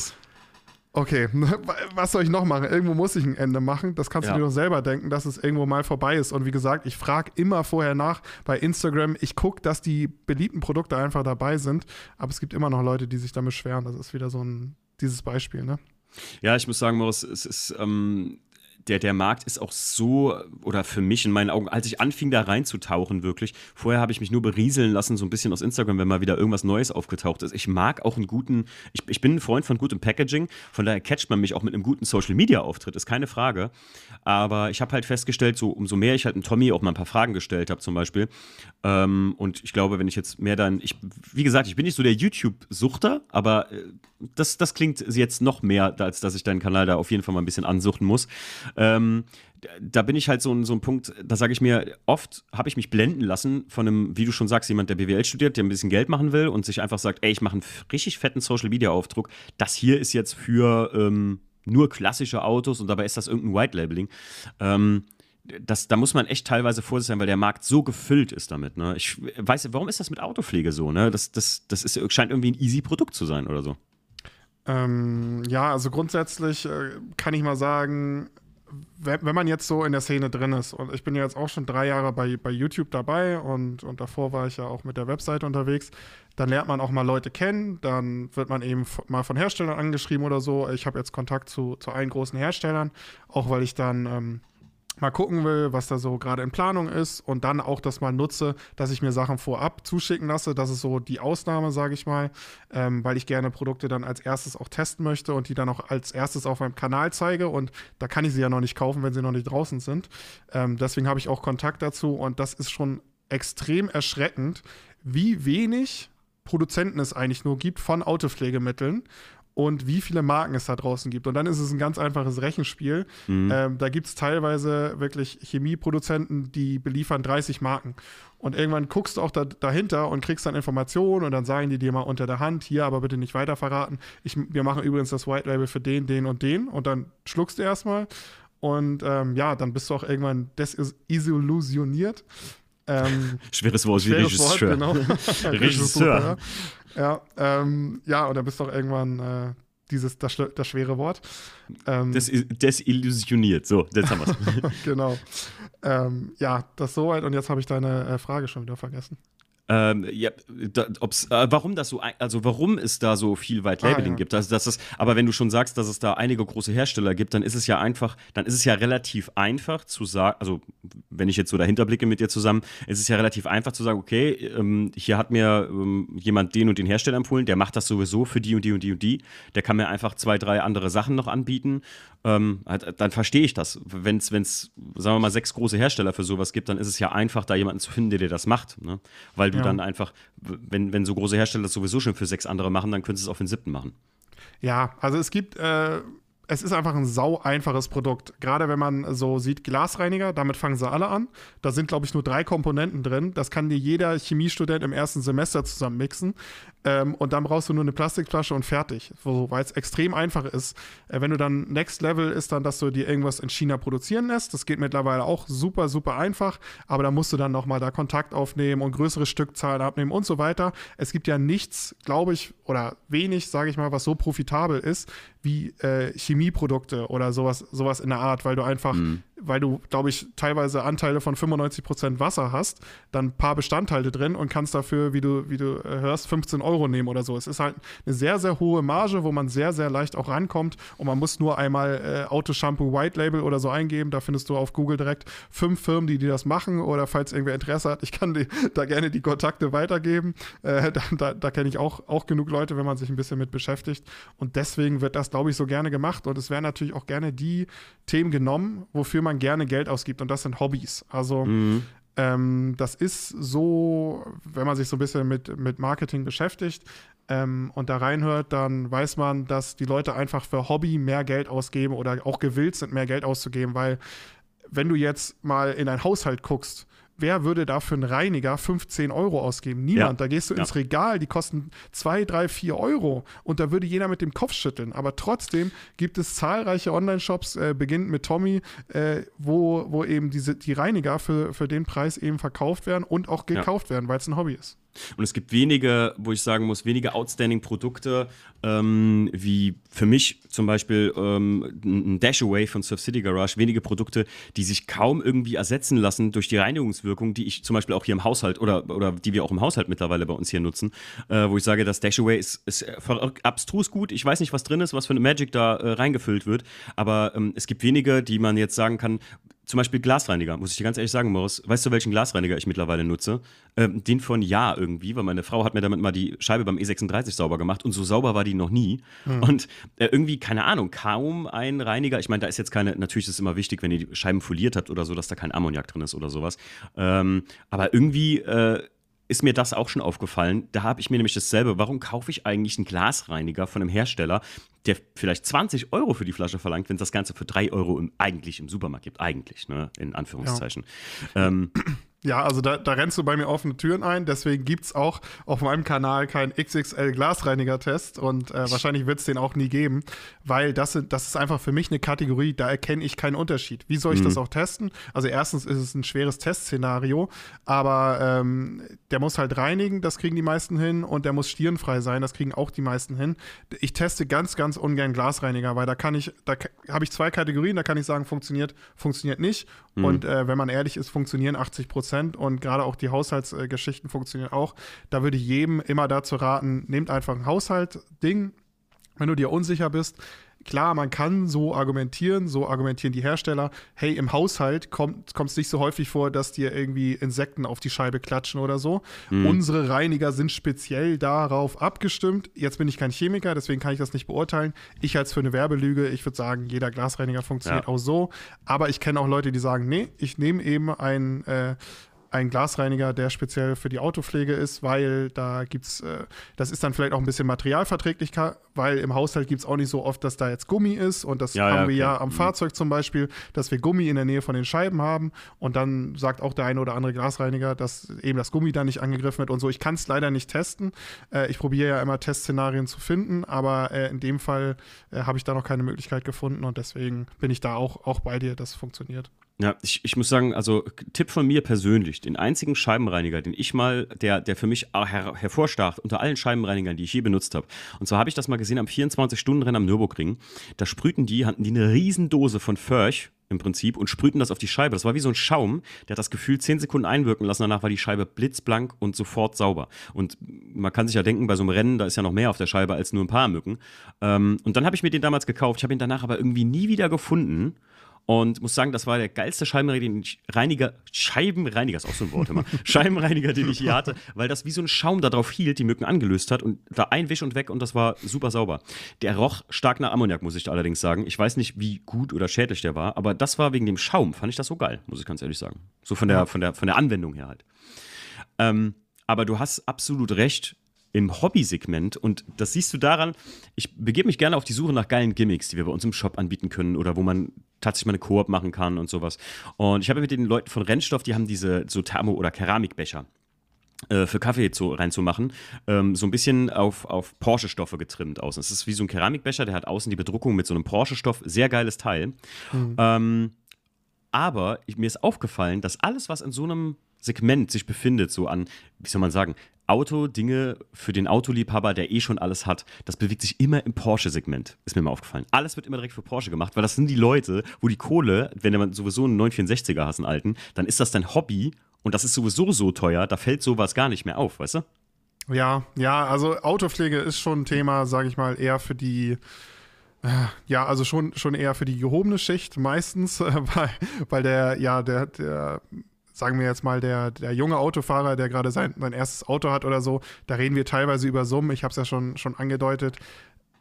[SPEAKER 2] Okay, was soll ich noch machen? Irgendwo muss ich ein Ende machen. Das kannst ja. du dir doch selber denken, dass es irgendwo mal vorbei ist. Und wie gesagt, ich frage immer vorher nach bei Instagram. Ich gucke, dass die beliebten Produkte einfach dabei sind. Aber es gibt immer noch Leute, die sich da beschweren. Das ist wieder so ein, dieses Beispiel, ne?
[SPEAKER 1] Ja, ich muss sagen, Moritz, es ist, ähm, der, der Markt ist auch so, oder für mich in meinen Augen, als ich anfing da reinzutauchen, wirklich, vorher habe ich mich nur berieseln lassen, so ein bisschen aus Instagram, wenn mal wieder irgendwas Neues aufgetaucht ist. Ich mag auch einen guten, ich, ich bin ein Freund von gutem Packaging, von daher catcht man mich auch mit einem guten Social Media Auftritt, ist keine Frage. Aber ich habe halt festgestellt, so umso mehr ich halt einem Tommy auch mal ein paar Fragen gestellt habe, zum Beispiel. Ähm, und ich glaube, wenn ich jetzt mehr dann, ich, wie gesagt, ich bin nicht so der YouTube-Suchter, aber äh, das, das klingt jetzt noch mehr, als dass ich deinen Kanal da auf jeden Fall mal ein bisschen ansuchten muss. Ähm, da bin ich halt so, so ein Punkt, da sage ich mir, oft habe ich mich blenden lassen von einem, wie du schon sagst, jemand, der BWL studiert, der ein bisschen Geld machen will und sich einfach sagt, ey, ich mache einen richtig fetten Social-Media-Aufdruck. Das hier ist jetzt für ähm, nur klassische Autos und dabei ist das irgendein White-Labeling. Ähm, das, da muss man echt teilweise vorsichtig sein, weil der Markt so gefüllt ist damit. Ne? Ich weiß, warum ist das mit Autopflege so? Ne? Das, das, das ist, scheint irgendwie ein easy Produkt zu sein oder so.
[SPEAKER 2] Ähm, ja, also grundsätzlich äh, kann ich mal sagen, wenn man jetzt so in der Szene drin ist, und ich bin ja jetzt auch schon drei Jahre bei, bei YouTube dabei und, und davor war ich ja auch mit der Webseite unterwegs, dann lernt man auch mal Leute kennen, dann wird man eben mal von Herstellern angeschrieben oder so. Ich habe jetzt Kontakt zu, zu allen großen Herstellern, auch weil ich dann ähm, mal gucken will, was da so gerade in Planung ist und dann auch das mal nutze, dass ich mir Sachen vorab zuschicken lasse. Das ist so die Ausnahme, sage ich mal, ähm, weil ich gerne Produkte dann als erstes auch testen möchte und die dann auch als erstes auf meinem Kanal zeige und da kann ich sie ja noch nicht kaufen, wenn sie noch nicht draußen sind. Ähm, deswegen habe ich auch Kontakt dazu und das ist schon extrem erschreckend, wie wenig Produzenten es eigentlich nur gibt von Autopflegemitteln und wie viele Marken es da draußen gibt. Und dann ist es ein ganz einfaches Rechenspiel. Mhm. Ähm, da gibt es teilweise wirklich Chemieproduzenten, die beliefern 30 Marken. Und irgendwann guckst du auch da, dahinter und kriegst dann Informationen und dann sagen die dir mal unter der Hand, hier aber bitte nicht weiter verraten. Ich, wir machen übrigens das White Label für den, den und den. Und dann schluckst du erstmal. Und ähm, ja, dann bist du auch irgendwann desillusioniert.
[SPEAKER 1] Ähm, schweres Wort, schweres Wort, genau.
[SPEAKER 2] Regisseur. Ja, ähm, ja, und dann bist du auch irgendwann äh, dieses, das, das, schwere Wort.
[SPEAKER 1] Ähm, Des, desillusioniert, so, jetzt haben wir
[SPEAKER 2] es. genau. Ähm, ja, das soweit und jetzt habe ich deine äh, Frage schon wieder vergessen.
[SPEAKER 1] Ähm, ja, da, äh, warum das so, also warum es da so viel White Labeling ah, ja. gibt. Also, dass es, aber wenn du schon sagst, dass es da einige große Hersteller gibt, dann ist es ja einfach, dann ist es ja relativ einfach zu sagen, also wenn ich jetzt so dahinter blicke mit dir zusammen, ist es ja relativ einfach zu sagen, okay, ähm, hier hat mir ähm, jemand den und den Hersteller empfohlen, der macht das sowieso für die und die und die und die, der kann mir einfach zwei, drei andere Sachen noch anbieten. Halt, dann verstehe ich das. Wenn es, sagen wir mal, sechs große Hersteller für sowas gibt, dann ist es ja einfach, da jemanden zu finden, der dir das macht. Ne? Weil du ja. dann einfach, wenn, wenn so große Hersteller das sowieso schon für sechs andere machen, dann könntest du es auch für den siebten machen.
[SPEAKER 2] Ja, also es gibt äh, es ist einfach ein sau einfaches Produkt. Gerade wenn man so sieht, Glasreiniger, damit fangen sie alle an. Da sind, glaube ich, nur drei Komponenten drin. Das kann dir jeder Chemiestudent im ersten Semester zusammen mixen. Ähm, und dann brauchst du nur eine Plastikflasche und fertig. Weil es extrem einfach ist. Äh, wenn du dann Next Level ist dann, dass du dir irgendwas in China produzieren lässt. Das geht mittlerweile auch super, super einfach. Aber da musst du dann nochmal da Kontakt aufnehmen und größere Stückzahlen abnehmen und so weiter. Es gibt ja nichts, glaube ich, oder wenig, sage ich mal, was so profitabel ist wie äh, Chemieprodukte oder sowas, sowas in der Art, weil du einfach mhm weil du, glaube ich, teilweise Anteile von 95% Wasser hast, dann ein paar Bestandteile drin und kannst dafür, wie du, wie du äh, hörst, 15 Euro nehmen oder so. Es ist halt eine sehr, sehr hohe Marge, wo man sehr, sehr leicht auch rankommt und man muss nur einmal äh, Autoshampoo White Label oder so eingeben. Da findest du auf Google direkt fünf Firmen, die, die das machen oder falls irgendwer Interesse hat, ich kann die, da gerne die Kontakte weitergeben. Äh, da da, da kenne ich auch, auch genug Leute, wenn man sich ein bisschen mit beschäftigt und deswegen wird das, glaube ich, so gerne gemacht und es werden natürlich auch gerne die Themen genommen, wofür man gerne Geld ausgibt und das sind Hobbys. Also mhm. ähm, das ist so, wenn man sich so ein bisschen mit, mit Marketing beschäftigt ähm, und da reinhört, dann weiß man, dass die Leute einfach für Hobby mehr Geld ausgeben oder auch gewillt sind, mehr Geld auszugeben, weil wenn du jetzt mal in ein Haushalt guckst, wer würde da für einen Reiniger 15 Euro ausgeben? Niemand. Ja. Da gehst du ja. ins Regal, die kosten 2, 3, 4 Euro und da würde jeder mit dem Kopf schütteln. Aber trotzdem gibt es zahlreiche Online-Shops, äh, beginnend mit Tommy, äh, wo, wo eben diese, die Reiniger für, für den Preis eben verkauft werden und auch gekauft ja. werden, weil es ein Hobby ist.
[SPEAKER 1] Und es gibt wenige, wo ich sagen muss, wenige outstanding ähm, wie für mich zum Beispiel ähm, ein Dashaway von Surf City Garage, wenige Produkte, die sich kaum irgendwie ersetzen lassen durch die Reinigungswirkung, die ich zum Beispiel auch hier im Haushalt oder, oder die wir auch im Haushalt mittlerweile bei uns hier nutzen, äh, wo ich sage, das Dashaway ist, ist abstrus gut. Ich weiß nicht, was drin ist, was für eine Magic da äh, reingefüllt wird, aber ähm, es gibt wenige, die man jetzt sagen kann, zum Beispiel Glasreiniger, muss ich dir ganz ehrlich sagen, Morris. Weißt du, welchen Glasreiniger ich mittlerweile nutze? Ähm, den von Ja irgendwie, weil meine Frau hat mir damit mal die Scheibe beim E36 sauber gemacht und so sauber war die noch nie. Hm. Und äh, irgendwie, keine Ahnung, kaum ein Reiniger. Ich meine, da ist jetzt keine, natürlich ist es immer wichtig, wenn ihr die Scheiben foliert habt oder so, dass da kein Ammoniak drin ist oder sowas. Ähm, aber irgendwie äh, ist mir das auch schon aufgefallen. Da habe ich mir nämlich dasselbe. Warum kaufe ich eigentlich einen Glasreiniger von einem Hersteller, der vielleicht 20 Euro für die Flasche verlangt, wenn es das Ganze für 3 Euro im, eigentlich im Supermarkt gibt? Eigentlich, ne? In Anführungszeichen. Ja. Ähm,
[SPEAKER 2] Ja, also da, da rennst du bei mir offene Türen ein. Deswegen gibt es auch auf meinem Kanal keinen XXL Glasreiniger-Test und äh, wahrscheinlich wird es den auch nie geben, weil das, das ist einfach für mich eine Kategorie, da erkenne ich keinen Unterschied. Wie soll ich mhm. das auch testen? Also erstens ist es ein schweres Testszenario, aber ähm, der muss halt reinigen, das kriegen die meisten hin und der muss stirnfrei sein, das kriegen auch die meisten hin. Ich teste ganz, ganz ungern Glasreiniger, weil da kann ich, da habe ich zwei Kategorien, da kann ich sagen, funktioniert, funktioniert nicht. Mhm. Und äh, wenn man ehrlich ist, funktionieren 80 Prozent und gerade auch die Haushaltsgeschichten funktionieren auch. Da würde ich jedem immer dazu raten, nehmt einfach ein Haushaltsding, wenn du dir unsicher bist, klar, man kann so argumentieren, so argumentieren die Hersteller, hey, im Haushalt kommt es nicht so häufig vor, dass dir irgendwie Insekten auf die Scheibe klatschen oder so. Mhm. Unsere Reiniger sind speziell darauf abgestimmt. Jetzt bin ich kein Chemiker, deswegen kann ich das nicht beurteilen. Ich halte es für eine Werbelüge. Ich würde sagen, jeder Glasreiniger funktioniert ja. auch so. Aber ich kenne auch Leute, die sagen, nee, ich nehme eben ein äh, ein Glasreiniger, der speziell für die Autopflege ist, weil da gibt es, äh, das ist dann vielleicht auch ein bisschen materialverträglicher, weil im Haushalt gibt es auch nicht so oft, dass da jetzt Gummi ist und das ja, haben ja, wir ja am mhm. Fahrzeug zum Beispiel, dass wir Gummi in der Nähe von den Scheiben haben und dann sagt auch der eine oder andere Glasreiniger, dass eben das Gummi da nicht angegriffen wird und so. Ich kann es leider nicht testen. Äh, ich probiere ja immer Testszenarien zu finden, aber äh, in dem Fall äh, habe ich da noch keine Möglichkeit gefunden und deswegen bin ich da auch, auch bei dir, dass es funktioniert.
[SPEAKER 1] Ja, ich, ich muss sagen, also Tipp von mir persönlich, den einzigen Scheibenreiniger, den ich mal, der, der für mich her, hervorstach unter allen Scheibenreinigern, die ich je benutzt habe. Und zwar habe ich das mal gesehen am 24-Stunden-Rennen am Nürburgring. Da sprühten die, hatten die eine Riesendose von Förch im Prinzip und sprühten das auf die Scheibe. Das war wie so ein Schaum, der hat das Gefühl 10 Sekunden einwirken lassen. Danach war die Scheibe blitzblank und sofort sauber. Und man kann sich ja denken, bei so einem Rennen, da ist ja noch mehr auf der Scheibe als nur ein paar Mücken. Ähm, und dann habe ich mir den damals gekauft. Ich habe ihn danach aber irgendwie nie wieder gefunden. Und muss sagen, das war der geilste Scheibenreiniger, den ich, Reiniger, Scheibenreiniger ist auch so ein Wort immer, Scheibenreiniger, den ich hier hatte, weil das wie so ein Schaum darauf hielt, die Mücken angelöst hat und da ein Wisch und weg und das war super sauber. Der roch stark nach Ammoniak, muss ich allerdings sagen. Ich weiß nicht, wie gut oder schädlich der war, aber das war wegen dem Schaum, fand ich das so geil, muss ich ganz ehrlich sagen. So von der, von der, von der Anwendung her halt. Ähm, aber du hast absolut recht, im Hobby-Segment. Und das siehst du daran, ich begebe mich gerne auf die Suche nach geilen Gimmicks, die wir bei uns im Shop anbieten können oder wo man tatsächlich mal eine Koop machen kann und sowas. Und ich habe mit den Leuten von Rennstoff, die haben diese so Thermo- oder Keramikbecher äh, für Kaffee zu, reinzumachen, ähm, so ein bisschen auf, auf Porsche-Stoffe getrimmt außen. Es ist wie so ein Keramikbecher, der hat außen die Bedruckung mit so einem Porsche-Stoff, sehr geiles Teil. Mhm. Ähm, aber ich, mir ist aufgefallen, dass alles, was in so einem Segment sich befindet, so an, wie soll man sagen, Auto-Dinge für den Autoliebhaber, der eh schon alles hat, das bewegt sich immer im Porsche-Segment, ist mir mal aufgefallen. Alles wird immer direkt für Porsche gemacht, weil das sind die Leute, wo die Kohle, wenn man sowieso einen 964er hast, einen alten, dann ist das dein Hobby und das ist sowieso so teuer, da fällt sowas gar nicht mehr auf, weißt du?
[SPEAKER 2] Ja, ja, also Autopflege ist schon ein Thema, sage ich mal, eher für die äh, ja, also schon, schon eher für die gehobene Schicht meistens, weil, weil der, ja, der, der sagen wir jetzt mal, der, der junge Autofahrer, der gerade sein, sein erstes Auto hat oder so, da reden wir teilweise über Summen. Ich habe es ja schon, schon angedeutet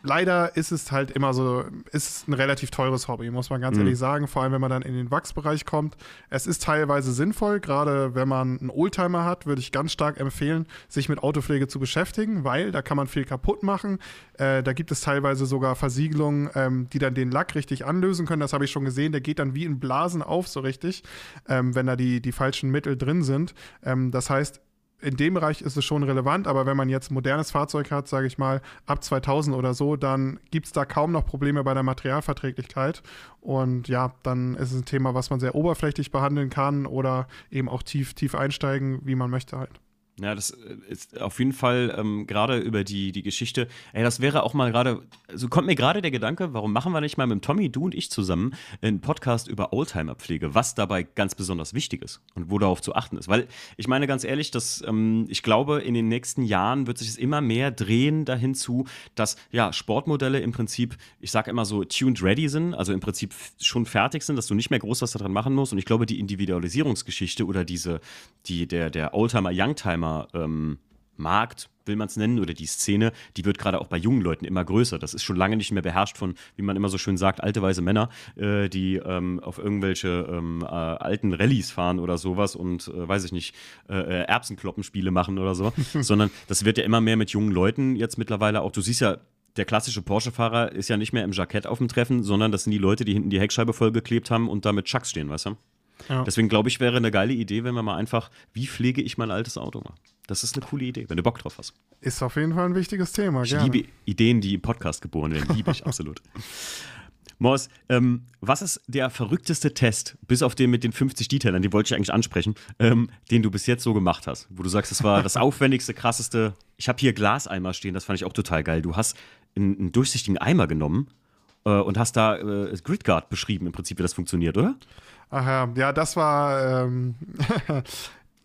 [SPEAKER 2] leider ist es halt immer so, ist ein relativ teures Hobby, muss man ganz mhm. ehrlich sagen. Vor allem, wenn man dann in den Wachsbereich kommt. Es ist teilweise sinnvoll, gerade wenn man einen Oldtimer hat, würde ich ganz stark empfehlen, sich mit Autopflege zu beschäftigen, weil da kann man viel kaputt machen. Äh, da gibt es teilweise sogar Versiegelungen, ähm, die dann den Lack richtig anlösen können. Das habe ich schon gesehen. Der geht dann wie in Blasen auf, so richtig, ähm, wenn da die, die falschen Mittel drin sind. Ähm, das heißt, in dem Bereich ist es schon relevant, aber wenn man jetzt ein modernes Fahrzeug hat, sage ich mal, ab 2000 oder so, dann gibt es da kaum noch Probleme bei der Materialverträglichkeit. Und ja, dann ist es ein Thema, was man sehr oberflächlich behandeln kann oder eben auch tief, tief einsteigen, wie man möchte halt.
[SPEAKER 1] Ja, das äh, ist auf jeden Fall ähm, gerade über die, die Geschichte. Ey, das wäre auch mal gerade, so also kommt mir gerade der Gedanke, warum machen wir nicht mal mit Tommy, du und ich zusammen einen Podcast über Oldtimer-Pflege, was dabei ganz besonders wichtig ist und wo darauf zu achten ist. Weil ich meine ganz ehrlich, dass ähm, ich glaube, in den nächsten Jahren wird sich es immer mehr drehen dahin zu, dass ja Sportmodelle im Prinzip, ich sage immer so, tuned ready sind, also im Prinzip schon fertig sind, dass du nicht mehr groß was daran machen musst. Und ich glaube, die Individualisierungsgeschichte oder diese, die, der, der Oldtimer, Oldtimer ähm, Markt, will man es nennen, oder die Szene, die wird gerade auch bei jungen Leuten immer größer. Das ist schon lange nicht mehr beherrscht von, wie man immer so schön sagt, alte weise Männer, äh, die ähm, auf irgendwelche ähm, äh, alten Rallyes fahren oder sowas und, äh, weiß ich nicht, äh, äh, Erbsenkloppenspiele machen oder so, sondern das wird ja immer mehr mit jungen Leuten jetzt mittlerweile auch. Du siehst ja, der klassische Porsche-Fahrer ist ja nicht mehr im Jackett auf dem Treffen, sondern das sind die Leute, die hinten die Heckscheibe vollgeklebt haben und da mit Chucks stehen, weißt du? Ja. Deswegen glaube ich, wäre eine geile Idee, wenn wir mal einfach, wie pflege ich mein altes Auto mal? Das ist eine coole Idee, wenn du Bock drauf hast.
[SPEAKER 2] Ist auf jeden Fall ein wichtiges Thema.
[SPEAKER 1] Ich gerne. liebe Ideen, die im Podcast geboren werden. Liebe ich absolut. Morris, ähm, was ist der verrückteste Test, bis auf den mit den 50 Detailern, den wollte ich eigentlich ansprechen, ähm, den du bis jetzt so gemacht hast? Wo du sagst, das war das aufwendigste, krasseste. Ich habe hier Glaseimer stehen, das fand ich auch total geil. Du hast einen, einen durchsichtigen Eimer genommen äh, und hast da äh, Gridguard beschrieben, im Prinzip, wie das funktioniert, oder?
[SPEAKER 2] Ach ja, das war. Ähm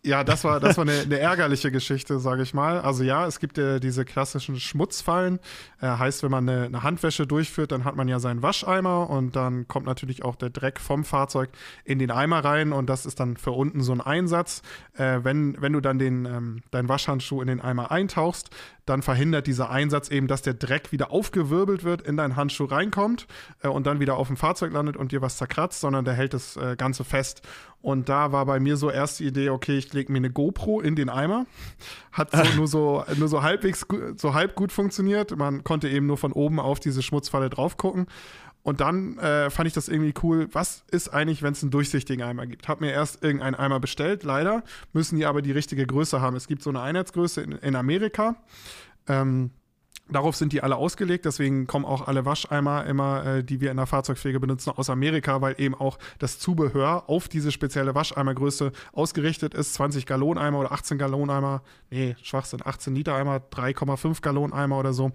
[SPEAKER 2] Ja, das war, das war eine, eine ärgerliche Geschichte, sage ich mal. Also ja, es gibt ja diese klassischen Schmutzfallen. Äh, heißt, wenn man eine, eine, Handwäsche durchführt, dann hat man ja seinen Wascheimer und dann kommt natürlich auch der Dreck vom Fahrzeug in den Eimer rein und das ist dann für unten so ein Einsatz. Äh, wenn, wenn du dann den, ähm, deinen Waschhandschuh in den Eimer eintauchst, dann verhindert dieser Einsatz eben, dass der Dreck wieder aufgewirbelt wird, in deinen Handschuh reinkommt äh, und dann wieder auf dem Fahrzeug landet und dir was zerkratzt, sondern der hält das äh, Ganze fest. Und da war bei mir so erst die Idee, okay, ich lege mir eine GoPro in den Eimer. Hat so, nur, so, nur so halbwegs so halb gut funktioniert. Man konnte eben nur von oben auf diese Schmutzfalle drauf gucken. Und dann äh, fand ich das irgendwie cool. Was ist eigentlich, wenn es einen durchsichtigen Eimer gibt? Hab mir erst irgendeinen Eimer bestellt. Leider müssen die aber die richtige Größe haben. Es gibt so eine Einheitsgröße in, in Amerika. Ähm, Darauf sind die alle ausgelegt, deswegen kommen auch alle Wascheimer immer, äh, die wir in der Fahrzeugpflege benutzen, aus Amerika, weil eben auch das Zubehör auf diese spezielle Wascheimergröße ausgerichtet ist. 20 Galloneimer oder 18 Galloneimer, nee, Schwachsinn, 18 Liter Eimer, 3,5 Galloneimer oder so,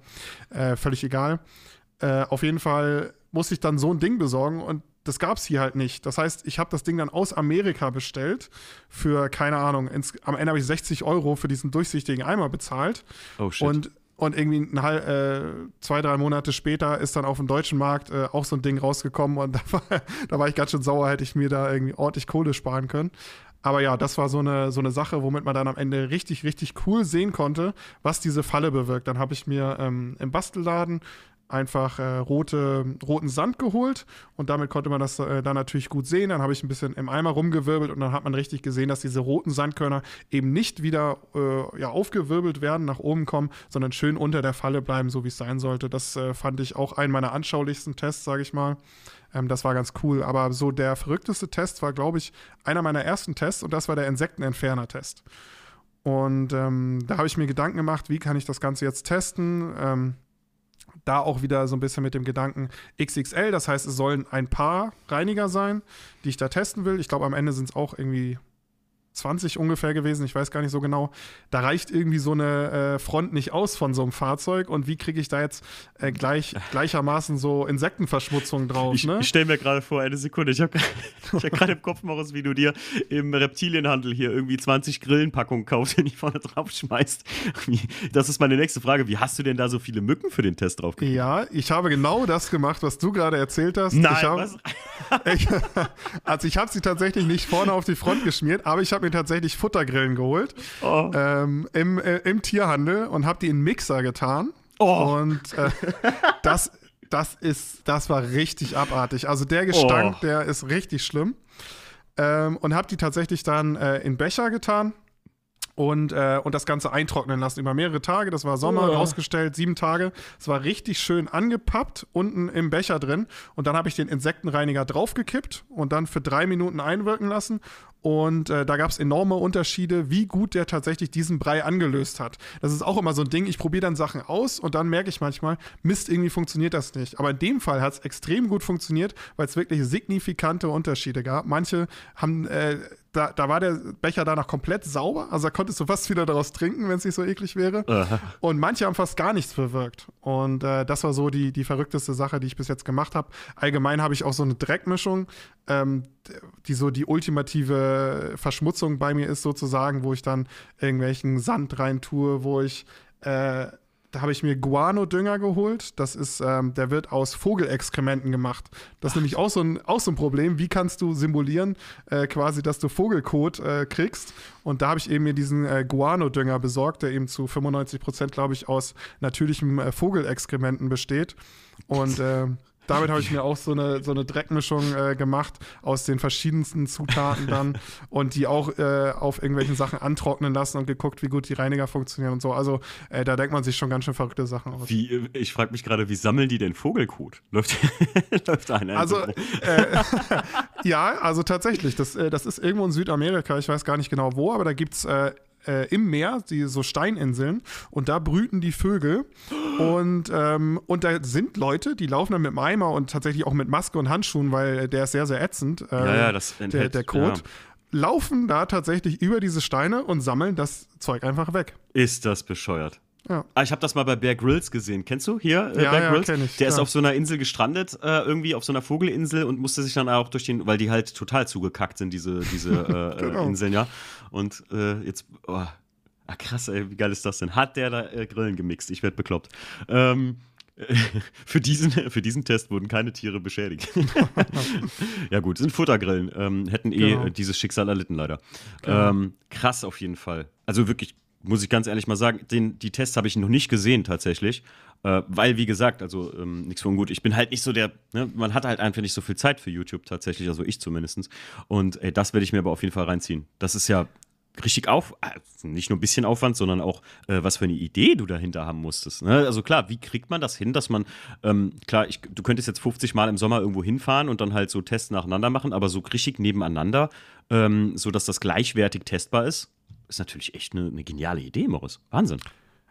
[SPEAKER 2] äh, völlig egal. Äh, auf jeden Fall muss ich dann so ein Ding besorgen und das gab es hier halt nicht. Das heißt, ich habe das Ding dann aus Amerika bestellt für, keine Ahnung, ins, am Ende habe ich 60 Euro für diesen durchsichtigen Eimer bezahlt. Oh shit. Und und irgendwie ein, äh, zwei, drei Monate später ist dann auf dem deutschen Markt äh, auch so ein Ding rausgekommen und da war, da war ich ganz schön sauer, hätte ich mir da irgendwie ordentlich Kohle sparen können. Aber ja, das war so eine, so eine Sache, womit man dann am Ende richtig, richtig cool sehen konnte, was diese Falle bewirkt. Dann habe ich mir ähm, im Bastelladen einfach äh, rote, roten Sand geholt und damit konnte man das äh, dann natürlich gut sehen. Dann habe ich ein bisschen im Eimer rumgewirbelt und dann hat man richtig gesehen, dass diese roten Sandkörner eben nicht wieder äh, ja, aufgewirbelt werden, nach oben kommen, sondern schön unter der Falle bleiben, so wie es sein sollte. Das äh, fand ich auch einen meiner anschaulichsten Tests, sage ich mal. Ähm, das war ganz cool. Aber so der verrückteste Test war, glaube ich, einer meiner ersten Tests und das war der Insektenentferner-Test. Und ähm, da habe ich mir Gedanken gemacht, wie kann ich das Ganze jetzt testen? Ähm, da auch wieder so ein bisschen mit dem Gedanken XXL, das heißt, es sollen ein paar Reiniger sein, die ich da testen will. Ich glaube, am Ende sind es auch irgendwie 20 ungefähr gewesen, ich weiß gar nicht so genau. Da reicht irgendwie so eine äh, Front nicht aus von so einem Fahrzeug und wie kriege ich da jetzt äh, gleich, gleichermaßen so Insektenverschmutzung drauf?
[SPEAKER 1] Ich,
[SPEAKER 2] ne?
[SPEAKER 1] ich stelle mir gerade vor, eine Sekunde, ich habe hab gerade im Kopf, Morris, wie du dir im Reptilienhandel hier irgendwie 20 Grillenpackungen kaufst die vorne drauf schmeißt. Das ist meine nächste Frage. Wie hast du denn da so viele Mücken für den Test drauf
[SPEAKER 2] gekriegt? Ja, ich habe genau das gemacht, was du gerade erzählt hast.
[SPEAKER 1] Nein,
[SPEAKER 2] ich hab, ich, also ich habe sie tatsächlich nicht vorne auf die Front geschmiert, aber ich habe mir tatsächlich Futtergrillen geholt oh. ähm, im, äh, im Tierhandel und habe die in Mixer getan. Oh. Und äh, das, das ist, das war richtig abartig. Also der Gestank, oh. der ist richtig schlimm. Ähm, und habe die tatsächlich dann äh, in Becher getan und, äh, und das Ganze eintrocknen lassen über mehrere Tage. Das war Sommer, oh. ausgestellt, sieben Tage. Es war richtig schön angepappt, unten im Becher drin. Und dann habe ich den Insektenreiniger draufgekippt und dann für drei Minuten einwirken lassen. Und äh, da gab es enorme Unterschiede, wie gut der tatsächlich diesen Brei angelöst hat. Das ist auch immer so ein Ding. Ich probiere dann Sachen aus und dann merke ich manchmal, Mist, irgendwie funktioniert das nicht. Aber in dem Fall hat es extrem gut funktioniert, weil es wirklich signifikante Unterschiede gab. Manche haben äh, da, da war der Becher danach komplett sauber. Also da konntest du fast wieder daraus trinken, wenn es nicht so eklig wäre. Aha. Und manche haben fast gar nichts bewirkt. Und äh, das war so die, die verrückteste Sache, die ich bis jetzt gemacht habe. Allgemein habe ich auch so eine Dreckmischung, ähm, die so die ultimative Verschmutzung bei mir ist, sozusagen, wo ich dann irgendwelchen Sand rein tue, wo ich äh, da habe ich mir Guano-Dünger geholt. Das ist, ähm, der wird aus Vogelexkrementen gemacht. Das ist nämlich auch so, ein, auch so ein Problem. Wie kannst du simulieren, äh, quasi, dass du Vogelkot äh, kriegst? Und da habe ich eben mir diesen äh, Guano-Dünger besorgt, der eben zu 95 Prozent, glaube ich, aus natürlichen äh, Vogelexkrementen besteht. Und äh, damit habe ich mir auch so eine, so eine Dreckmischung äh, gemacht aus den verschiedensten Zutaten dann und die auch äh, auf irgendwelchen Sachen antrocknen lassen und geguckt, wie gut die Reiniger funktionieren und so. Also äh, da denkt man sich schon ganz schön verrückte Sachen aus.
[SPEAKER 1] Wie, äh, ich frage mich gerade, wie sammeln die denn Vogelkot? Läuft,
[SPEAKER 2] läuft einer? Also äh, ja, also tatsächlich, das, äh, das ist irgendwo in Südamerika, ich weiß gar nicht genau wo, aber da gibt es äh, im Meer, die so Steininseln, und da brüten die Vögel. Und, ähm, und da sind Leute, die laufen dann mit dem Eimer und tatsächlich auch mit Maske und Handschuhen, weil der ist sehr, sehr ätzend.
[SPEAKER 1] Äh, ja, ja, das
[SPEAKER 2] enthält, der, der Code. Ja. Laufen da tatsächlich über diese Steine und sammeln das Zeug einfach weg.
[SPEAKER 1] Ist das bescheuert? Ja. Ah, ich habe das mal bei Bear Grylls gesehen. Kennst du hier
[SPEAKER 2] äh, ja, Bear Grylls? Ja, ich,
[SPEAKER 1] Der ist auf so einer Insel gestrandet, äh, irgendwie auf so einer Vogelinsel und musste sich dann auch durch den, weil die halt total zugekackt sind, diese, diese äh, äh, genau. Inseln, ja. Und äh, jetzt, oh, ah, krass, ey, wie geil ist das denn? Hat der da äh, Grillen gemixt? Ich werde bekloppt. Ähm, für, diesen, für diesen Test wurden keine Tiere beschädigt. ja, gut, sind Futtergrillen. Ähm, hätten eh genau. dieses Schicksal erlitten, leider. Genau. Ähm, krass auf jeden Fall. Also wirklich muss ich ganz ehrlich mal sagen, den, die Tests habe ich noch nicht gesehen tatsächlich. Äh, weil, wie gesagt, also ähm, nichts von gut. Ich bin halt nicht so der, ne, man hat halt einfach nicht so viel Zeit für YouTube tatsächlich, also ich zumindest. Und ey, das werde ich mir aber auf jeden Fall reinziehen. Das ist ja richtig auf, also nicht nur ein bisschen Aufwand, sondern auch, äh, was für eine Idee du dahinter haben musstest. Ne? Also klar, wie kriegt man das hin, dass man, ähm, klar, ich, du könntest jetzt 50 Mal im Sommer irgendwo hinfahren und dann halt so Tests nacheinander machen, aber so richtig nebeneinander, ähm, so dass das gleichwertig testbar ist, ist natürlich echt eine, eine geniale Idee, Morris. Wahnsinn.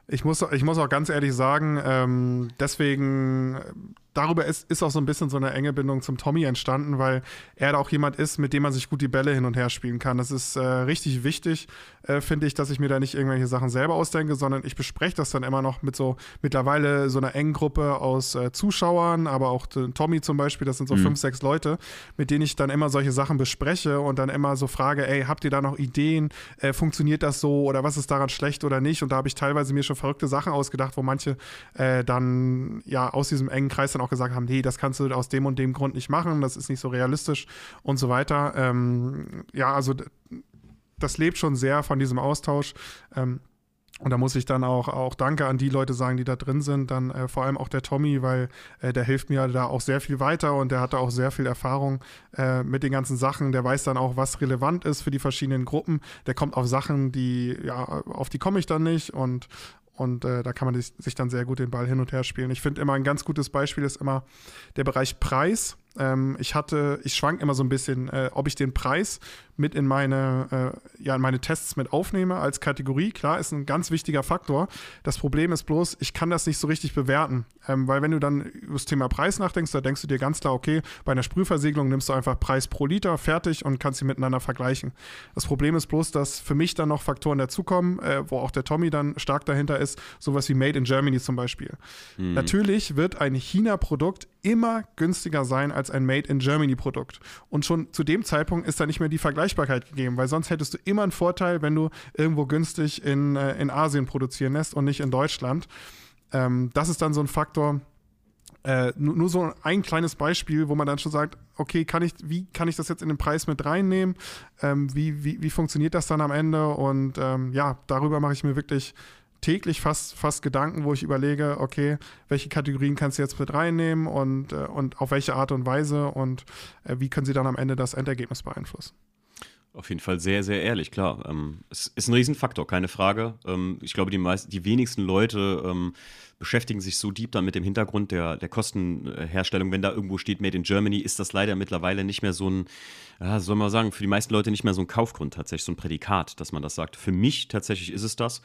[SPEAKER 2] Ich muss, ich muss auch ganz ehrlich sagen, ähm, deswegen darüber ist, ist auch so ein bisschen so eine enge Bindung zum Tommy entstanden, weil er da auch jemand ist, mit dem man sich gut die Bälle hin und her spielen kann. Das ist äh, richtig wichtig, äh, finde ich, dass ich mir da nicht irgendwelche Sachen selber ausdenke, sondern ich bespreche das dann immer noch mit so mittlerweile so einer engen Gruppe aus äh, Zuschauern, aber auch Tommy zum Beispiel, das sind so mhm. fünf, sechs Leute, mit denen ich dann immer solche Sachen bespreche und dann immer so frage, ey, habt ihr da noch Ideen? Äh, funktioniert das so oder was ist daran schlecht oder nicht? Und da habe ich teilweise mir schon verrückte Sachen ausgedacht, wo manche äh, dann ja aus diesem engen Kreis dann auch gesagt haben, nee, das kannst du aus dem und dem Grund nicht machen, das ist nicht so realistisch und so weiter. Ähm, ja, also das lebt schon sehr von diesem Austausch. Ähm, und da muss ich dann auch, auch Danke an die Leute sagen, die da drin sind. Dann äh, vor allem auch der Tommy, weil äh, der hilft mir da auch sehr viel weiter und der hat da auch sehr viel Erfahrung äh, mit den ganzen Sachen. Der weiß dann auch, was relevant ist für die verschiedenen Gruppen. Der kommt auf Sachen, die, ja, auf die komme ich dann nicht und, und äh, da kann man sich dann sehr gut den Ball hin und her spielen. Ich finde immer ein ganz gutes Beispiel ist immer der Bereich Preis. Ähm, ich hatte, ich schwank immer so ein bisschen, äh, ob ich den Preis mit in meine, äh, ja, in meine Tests mit aufnehme als Kategorie. Klar, ist ein ganz wichtiger Faktor. Das Problem ist bloß, ich kann das nicht so richtig bewerten. Ähm, weil wenn du dann über das Thema Preis nachdenkst, da denkst du dir ganz klar, okay, bei einer Sprühversiegelung nimmst du einfach Preis pro Liter, fertig und kannst sie miteinander vergleichen. Das Problem ist bloß, dass für mich dann noch Faktoren dazukommen, äh, wo auch der Tommy dann stark dahinter ist, sowas wie Made in Germany zum Beispiel. Mhm. Natürlich wird ein China-Produkt immer günstiger sein als ein Made in Germany Produkt. Und schon zu dem Zeitpunkt ist da nicht mehr die Vergleichbarkeit gegeben, weil sonst hättest du immer einen Vorteil, wenn du irgendwo günstig in, äh, in Asien produzieren lässt und nicht in Deutschland. Ähm, das ist dann so ein Faktor, äh, nur, nur, so ein kleines Beispiel, wo man dann schon sagt, okay, kann ich, wie kann ich das jetzt in den Preis mit reinnehmen? Ähm, wie, wie, wie funktioniert das dann am Ende? Und ähm, ja, darüber mache ich mir wirklich täglich fast, fast Gedanken, wo ich überlege, okay, welche Kategorien kannst du jetzt mit reinnehmen und, äh, und auf welche Art und Weise und äh, wie können sie dann am Ende das Endergebnis beeinflussen.
[SPEAKER 1] Auf jeden Fall sehr, sehr ehrlich, klar. Ähm, es ist ein Riesenfaktor, keine Frage. Ähm, ich glaube, die, meisten, die wenigsten Leute ähm, beschäftigen sich so deep dann mit dem Hintergrund der, der Kostenherstellung. Wenn da irgendwo steht Made in Germany, ist das leider mittlerweile nicht mehr so ein, ja, soll man sagen, für die meisten Leute nicht mehr so ein Kaufgrund tatsächlich, so ein Prädikat, dass man das sagt. Für mich tatsächlich ist es das.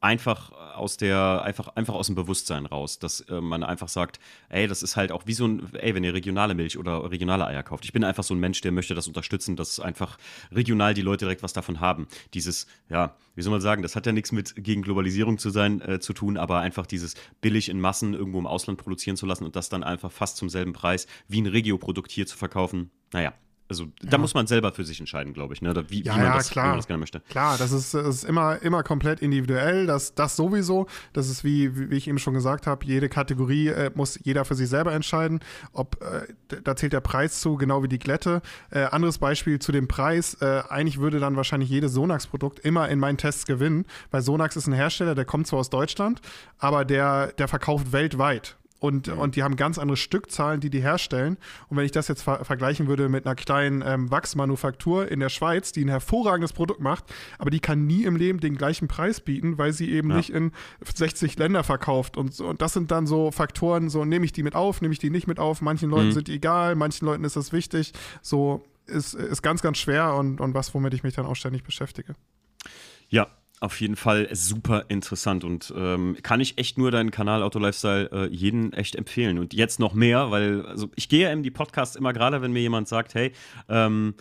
[SPEAKER 1] Einfach aus der, einfach, einfach aus dem Bewusstsein raus, dass äh, man einfach sagt, ey, das ist halt auch wie so ein, ey, wenn ihr regionale Milch oder regionale Eier kauft. Ich bin einfach so ein Mensch, der möchte das unterstützen, dass einfach regional die Leute direkt was davon haben. Dieses, ja, wie soll man sagen, das hat ja nichts mit gegen Globalisierung zu sein, äh, zu tun, aber einfach dieses billig in Massen irgendwo im Ausland produzieren zu lassen und das dann einfach fast zum selben Preis wie ein Regio-Produkt hier zu verkaufen. Naja, also da ja. muss man selber für sich entscheiden, glaube ich, ne? wie,
[SPEAKER 2] ja,
[SPEAKER 1] wie man, das,
[SPEAKER 2] klar.
[SPEAKER 1] man
[SPEAKER 2] das
[SPEAKER 1] gerne möchte.
[SPEAKER 2] Klar, das ist, das ist immer, immer komplett individuell, das, das sowieso. Das ist wie, wie ich eben schon gesagt habe, jede Kategorie äh, muss jeder für sich selber entscheiden. Ob äh, da zählt der Preis zu, genau wie die Glätte. Äh, anderes Beispiel zu dem Preis, äh, eigentlich würde dann wahrscheinlich jedes Sonax-Produkt immer in meinen Tests gewinnen, weil Sonax ist ein Hersteller, der kommt zwar aus Deutschland, aber der, der verkauft weltweit. Und, mhm. und die haben ganz andere Stückzahlen, die die herstellen. Und wenn ich das jetzt ver vergleichen würde mit einer kleinen ähm, Wachsmanufaktur in der Schweiz, die ein hervorragendes Produkt macht, aber die kann nie im Leben den gleichen Preis bieten, weil sie eben ja. nicht in 60 Länder verkauft. Und, und das sind dann so Faktoren, so nehme ich die mit auf, nehme ich die nicht mit auf. Manchen Leuten mhm. sind die egal, manchen Leuten ist das wichtig. So ist, ist ganz, ganz schwer und, und was, womit ich mich dann auch ständig beschäftige.
[SPEAKER 1] Ja, auf jeden Fall super interessant und ähm, kann ich echt nur deinen Kanal Auto Lifestyle äh, jeden echt empfehlen. Und jetzt noch mehr, weil also ich gehe in die Podcasts immer gerade, wenn mir jemand sagt, hey, ähm,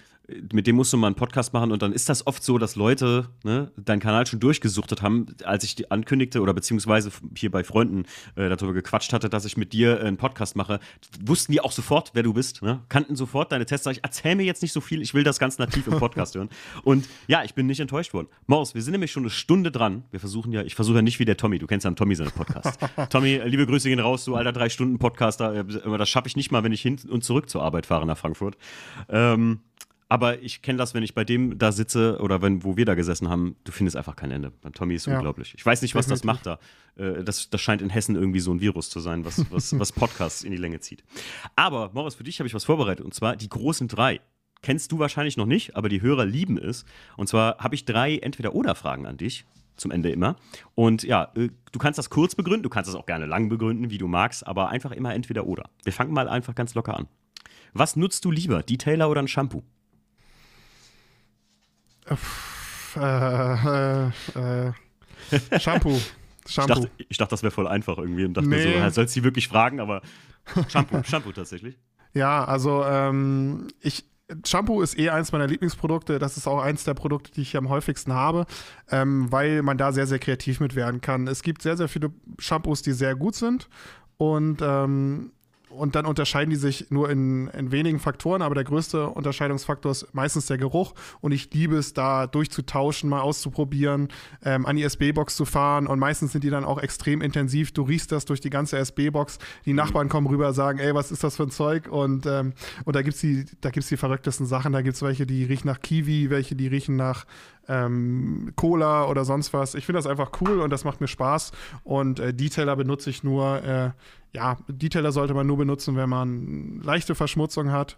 [SPEAKER 1] mit dem musst du mal einen Podcast machen und dann ist das oft so, dass Leute ne, deinen Kanal schon durchgesuchtet haben, als ich die ankündigte oder beziehungsweise hier bei Freunden äh, darüber gequatscht hatte, dass ich mit dir äh, einen Podcast mache, wussten die auch sofort, wer du bist, ne? kannten sofort deine Tests. Sag ich, erzähl mir jetzt nicht so viel, ich will das ganz nativ im Podcast hören. Und ja, ich bin nicht enttäuscht worden. Morris, wir sind nämlich schon eine Stunde dran. Wir versuchen ja, ich versuche ja nicht wie der Tommy, du kennst ja einen Tommy seinen Podcast. Tommy, äh, liebe Grüße gehen raus, du alter drei Stunden Podcaster, äh, das schaffe ich nicht mal, wenn ich hin und zurück zur Arbeit fahre nach Frankfurt. Ähm, aber ich kenne das, wenn ich bei dem da sitze oder wenn, wo wir da gesessen haben, du findest einfach kein Ende. Bei Tommy ist ja. unglaublich. Ich weiß nicht, was das macht da. Äh, das, das scheint in Hessen irgendwie so ein Virus zu sein, was, was, was Podcasts in die Länge zieht. Aber, Morris, für dich habe ich was vorbereitet und zwar die großen drei. Kennst du wahrscheinlich noch nicht, aber die Hörer lieben es. Und zwar habe ich drei Entweder-Oder-Fragen an dich zum Ende immer. Und ja, äh, du kannst das kurz begründen, du kannst das auch gerne lang begründen, wie du magst, aber einfach immer entweder oder. Wir fangen mal einfach ganz locker an. Was nutzt du lieber, Detailer oder ein Shampoo?
[SPEAKER 2] Äh, äh, äh, Shampoo.
[SPEAKER 1] Shampoo. Ich dachte, ich dachte das wäre voll einfach irgendwie und dachte nee. mir so, sollst du sie wirklich fragen, aber Shampoo, Shampoo tatsächlich.
[SPEAKER 2] Ja, also ähm, ich, Shampoo ist eh eins meiner Lieblingsprodukte. Das ist auch eins der Produkte, die ich am häufigsten habe, ähm, weil man da sehr, sehr kreativ mit werden kann. Es gibt sehr, sehr viele Shampoos, die sehr gut sind. Und ähm, und dann unterscheiden die sich nur in, in wenigen Faktoren, aber der größte Unterscheidungsfaktor ist meistens der Geruch und ich liebe es da durchzutauschen, mal auszuprobieren, ähm, an die SB-Box zu fahren und meistens sind die dann auch extrem intensiv. Du riechst das durch die ganze SB-Box. Die mhm. Nachbarn kommen rüber, sagen, ey, was ist das für ein Zeug? Und, ähm, und da gibt es die, die verrücktesten Sachen. Da gibt es welche, die riechen nach Kiwi, welche, die riechen nach ähm, Cola oder sonst was. Ich finde das einfach cool und das macht mir Spaß. Und äh, Detailer benutze ich nur, äh, ja, Detailer sollte man nur benutzen, wenn man leichte Verschmutzung hat,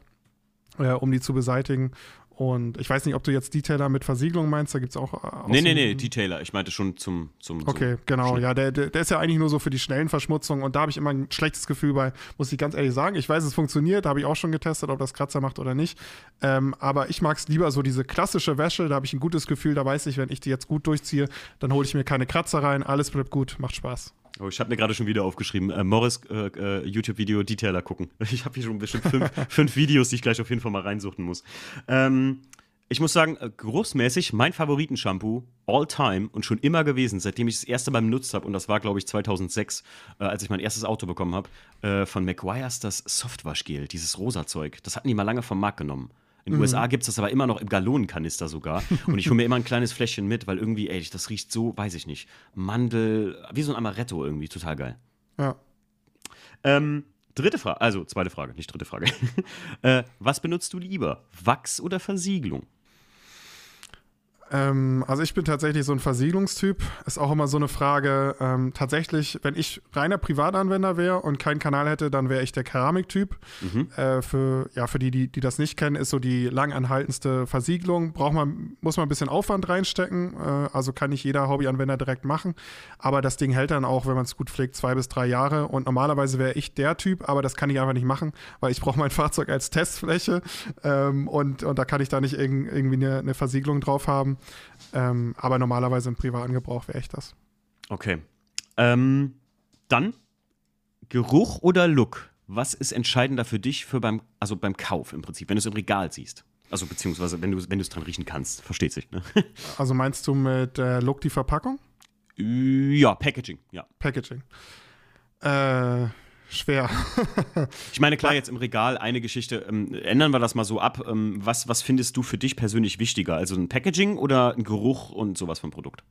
[SPEAKER 2] äh, um die zu beseitigen. Und ich weiß nicht, ob du jetzt Detailer mit Versiegelung meinst, da gibt es auch.
[SPEAKER 1] Äh, nee, nee, nee, Detailer. Ich meinte schon zum. zum
[SPEAKER 2] okay, so genau. Schnell. Ja, der, der, der, ist ja eigentlich nur so für die schnellen Verschmutzungen und da habe ich immer ein schlechtes Gefühl bei, muss ich ganz ehrlich sagen. Ich weiß, es funktioniert, habe ich auch schon getestet, ob das Kratzer macht oder nicht. Ähm, aber ich mag es lieber so diese klassische Wäsche, da habe ich ein gutes Gefühl, da weiß ich, wenn ich die jetzt gut durchziehe, dann hole ich mir keine Kratzer rein, alles bleibt gut, macht Spaß.
[SPEAKER 1] Oh, ich habe mir gerade schon wieder aufgeschrieben, äh, Morris äh, äh, YouTube-Video Detailer gucken. Ich habe hier schon bestimmt fünf, fünf, Videos, die ich gleich auf jeden Fall mal reinsuchen muss. Ähm, ich muss sagen, äh, geruchsmäßig mein Favoritenshampoo all time und schon immer gewesen, seitdem ich das erste Mal benutzt habe. Und das war, glaube ich, 2006, äh, als ich mein erstes Auto bekommen habe. Äh, von McGuire's das Softwaschgel, dieses rosa Zeug. Das hatten die mal lange vom Markt genommen. In den mhm. USA gibt es das aber immer noch im Gallonenkanister sogar. Und ich hole mir immer ein kleines Fläschchen mit, weil irgendwie, ey, das riecht so, weiß ich nicht, Mandel, wie so ein Amaretto irgendwie, total geil.
[SPEAKER 2] Ja.
[SPEAKER 1] Ähm, dritte Frage, also zweite Frage, nicht dritte Frage. äh, was benutzt du lieber, Wachs oder Versiegelung?
[SPEAKER 2] Ähm, also ich bin tatsächlich so ein Versiegelungstyp. Ist auch immer so eine Frage. Ähm, tatsächlich, wenn ich reiner Privatanwender wäre und keinen Kanal hätte, dann wäre ich der Keramiktyp. Mhm. Äh, für, ja, für die, die, die das nicht kennen, ist so die langanhaltendste Versiegelung. Braucht man, muss man ein bisschen Aufwand reinstecken. Äh, also kann nicht jeder Hobbyanwender direkt machen. Aber das Ding hält dann auch, wenn man es gut pflegt, zwei bis drei Jahre. Und normalerweise wäre ich der Typ, aber das kann ich einfach nicht machen, weil ich brauche mein Fahrzeug als Testfläche. Ähm, und, und da kann ich da nicht irg irgendwie eine, eine Versiegelung drauf haben. Ähm, aber normalerweise im privaten Gebrauch wäre ich das.
[SPEAKER 1] Okay. Ähm, dann Geruch oder Look? Was ist entscheidender für dich für beim, also beim Kauf im Prinzip, wenn du es im Regal siehst? Also beziehungsweise wenn du wenn es dran riechen kannst, versteht sich. Ne?
[SPEAKER 2] Also meinst du mit äh, Look die Verpackung?
[SPEAKER 1] Ja, Packaging, ja.
[SPEAKER 2] Packaging. Äh, schwer.
[SPEAKER 1] ich meine, klar, jetzt im Regal eine Geschichte. Ähm, ändern wir das mal so ab. Ähm, was, was findest du für dich persönlich wichtiger? Also ein Packaging oder ein Geruch und sowas vom Produkt?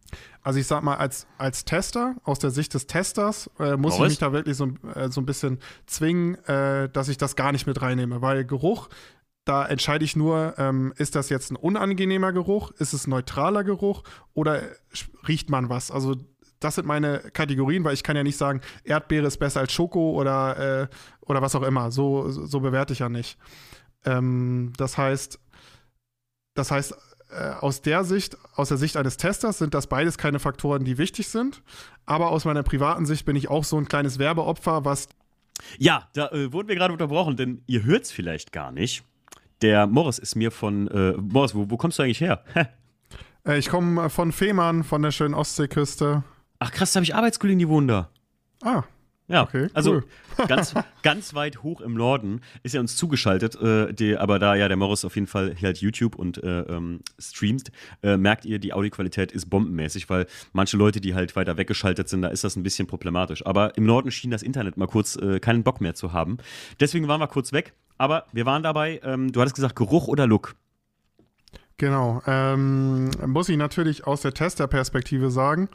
[SPEAKER 2] Also ich sag mal, als, als Tester, aus der Sicht des Testers, äh, muss Boris? ich mich da wirklich so, äh, so ein bisschen zwingen, äh, dass ich das gar nicht mit reinnehme. Weil Geruch da entscheide ich nur, ähm, ist das jetzt ein unangenehmer Geruch, ist es ein neutraler Geruch oder riecht man was? Also das sind meine Kategorien, weil ich kann ja nicht sagen, Erdbeere ist besser als Schoko oder, äh, oder was auch immer. So, so bewerte ich ja nicht. Ähm, das heißt, das heißt, äh, aus der Sicht, aus der Sicht eines Testers sind das beides keine Faktoren, die wichtig sind. Aber aus meiner privaten Sicht bin ich auch so ein kleines Werbeopfer, was.
[SPEAKER 1] Ja, da äh, wurden wir gerade unterbrochen, denn ihr hört es vielleicht gar nicht. Der Morris ist mir von. Äh, Morris, wo, wo kommst du eigentlich her?
[SPEAKER 2] Äh, ich komme von Fehmarn, von der schönen Ostseeküste.
[SPEAKER 1] Ach krass, da habe ich Arbeitskollegen, die wohnen da.
[SPEAKER 2] Ah,
[SPEAKER 1] ja, okay, also cool. ganz, ganz weit hoch im Norden ist er uns zugeschaltet, äh, die, aber da ja der Morris auf jeden Fall hier halt YouTube und äh, ähm, streamt, äh, merkt ihr, die Audioqualität ist bombenmäßig, weil manche Leute, die halt weiter weggeschaltet sind, da ist das ein bisschen problematisch. Aber im Norden schien das Internet mal kurz äh, keinen Bock mehr zu haben. Deswegen waren wir kurz weg, aber wir waren dabei, ähm, du hattest gesagt, Geruch oder Look?
[SPEAKER 2] Genau. Ähm, muss ich natürlich aus der Testerperspektive sagen.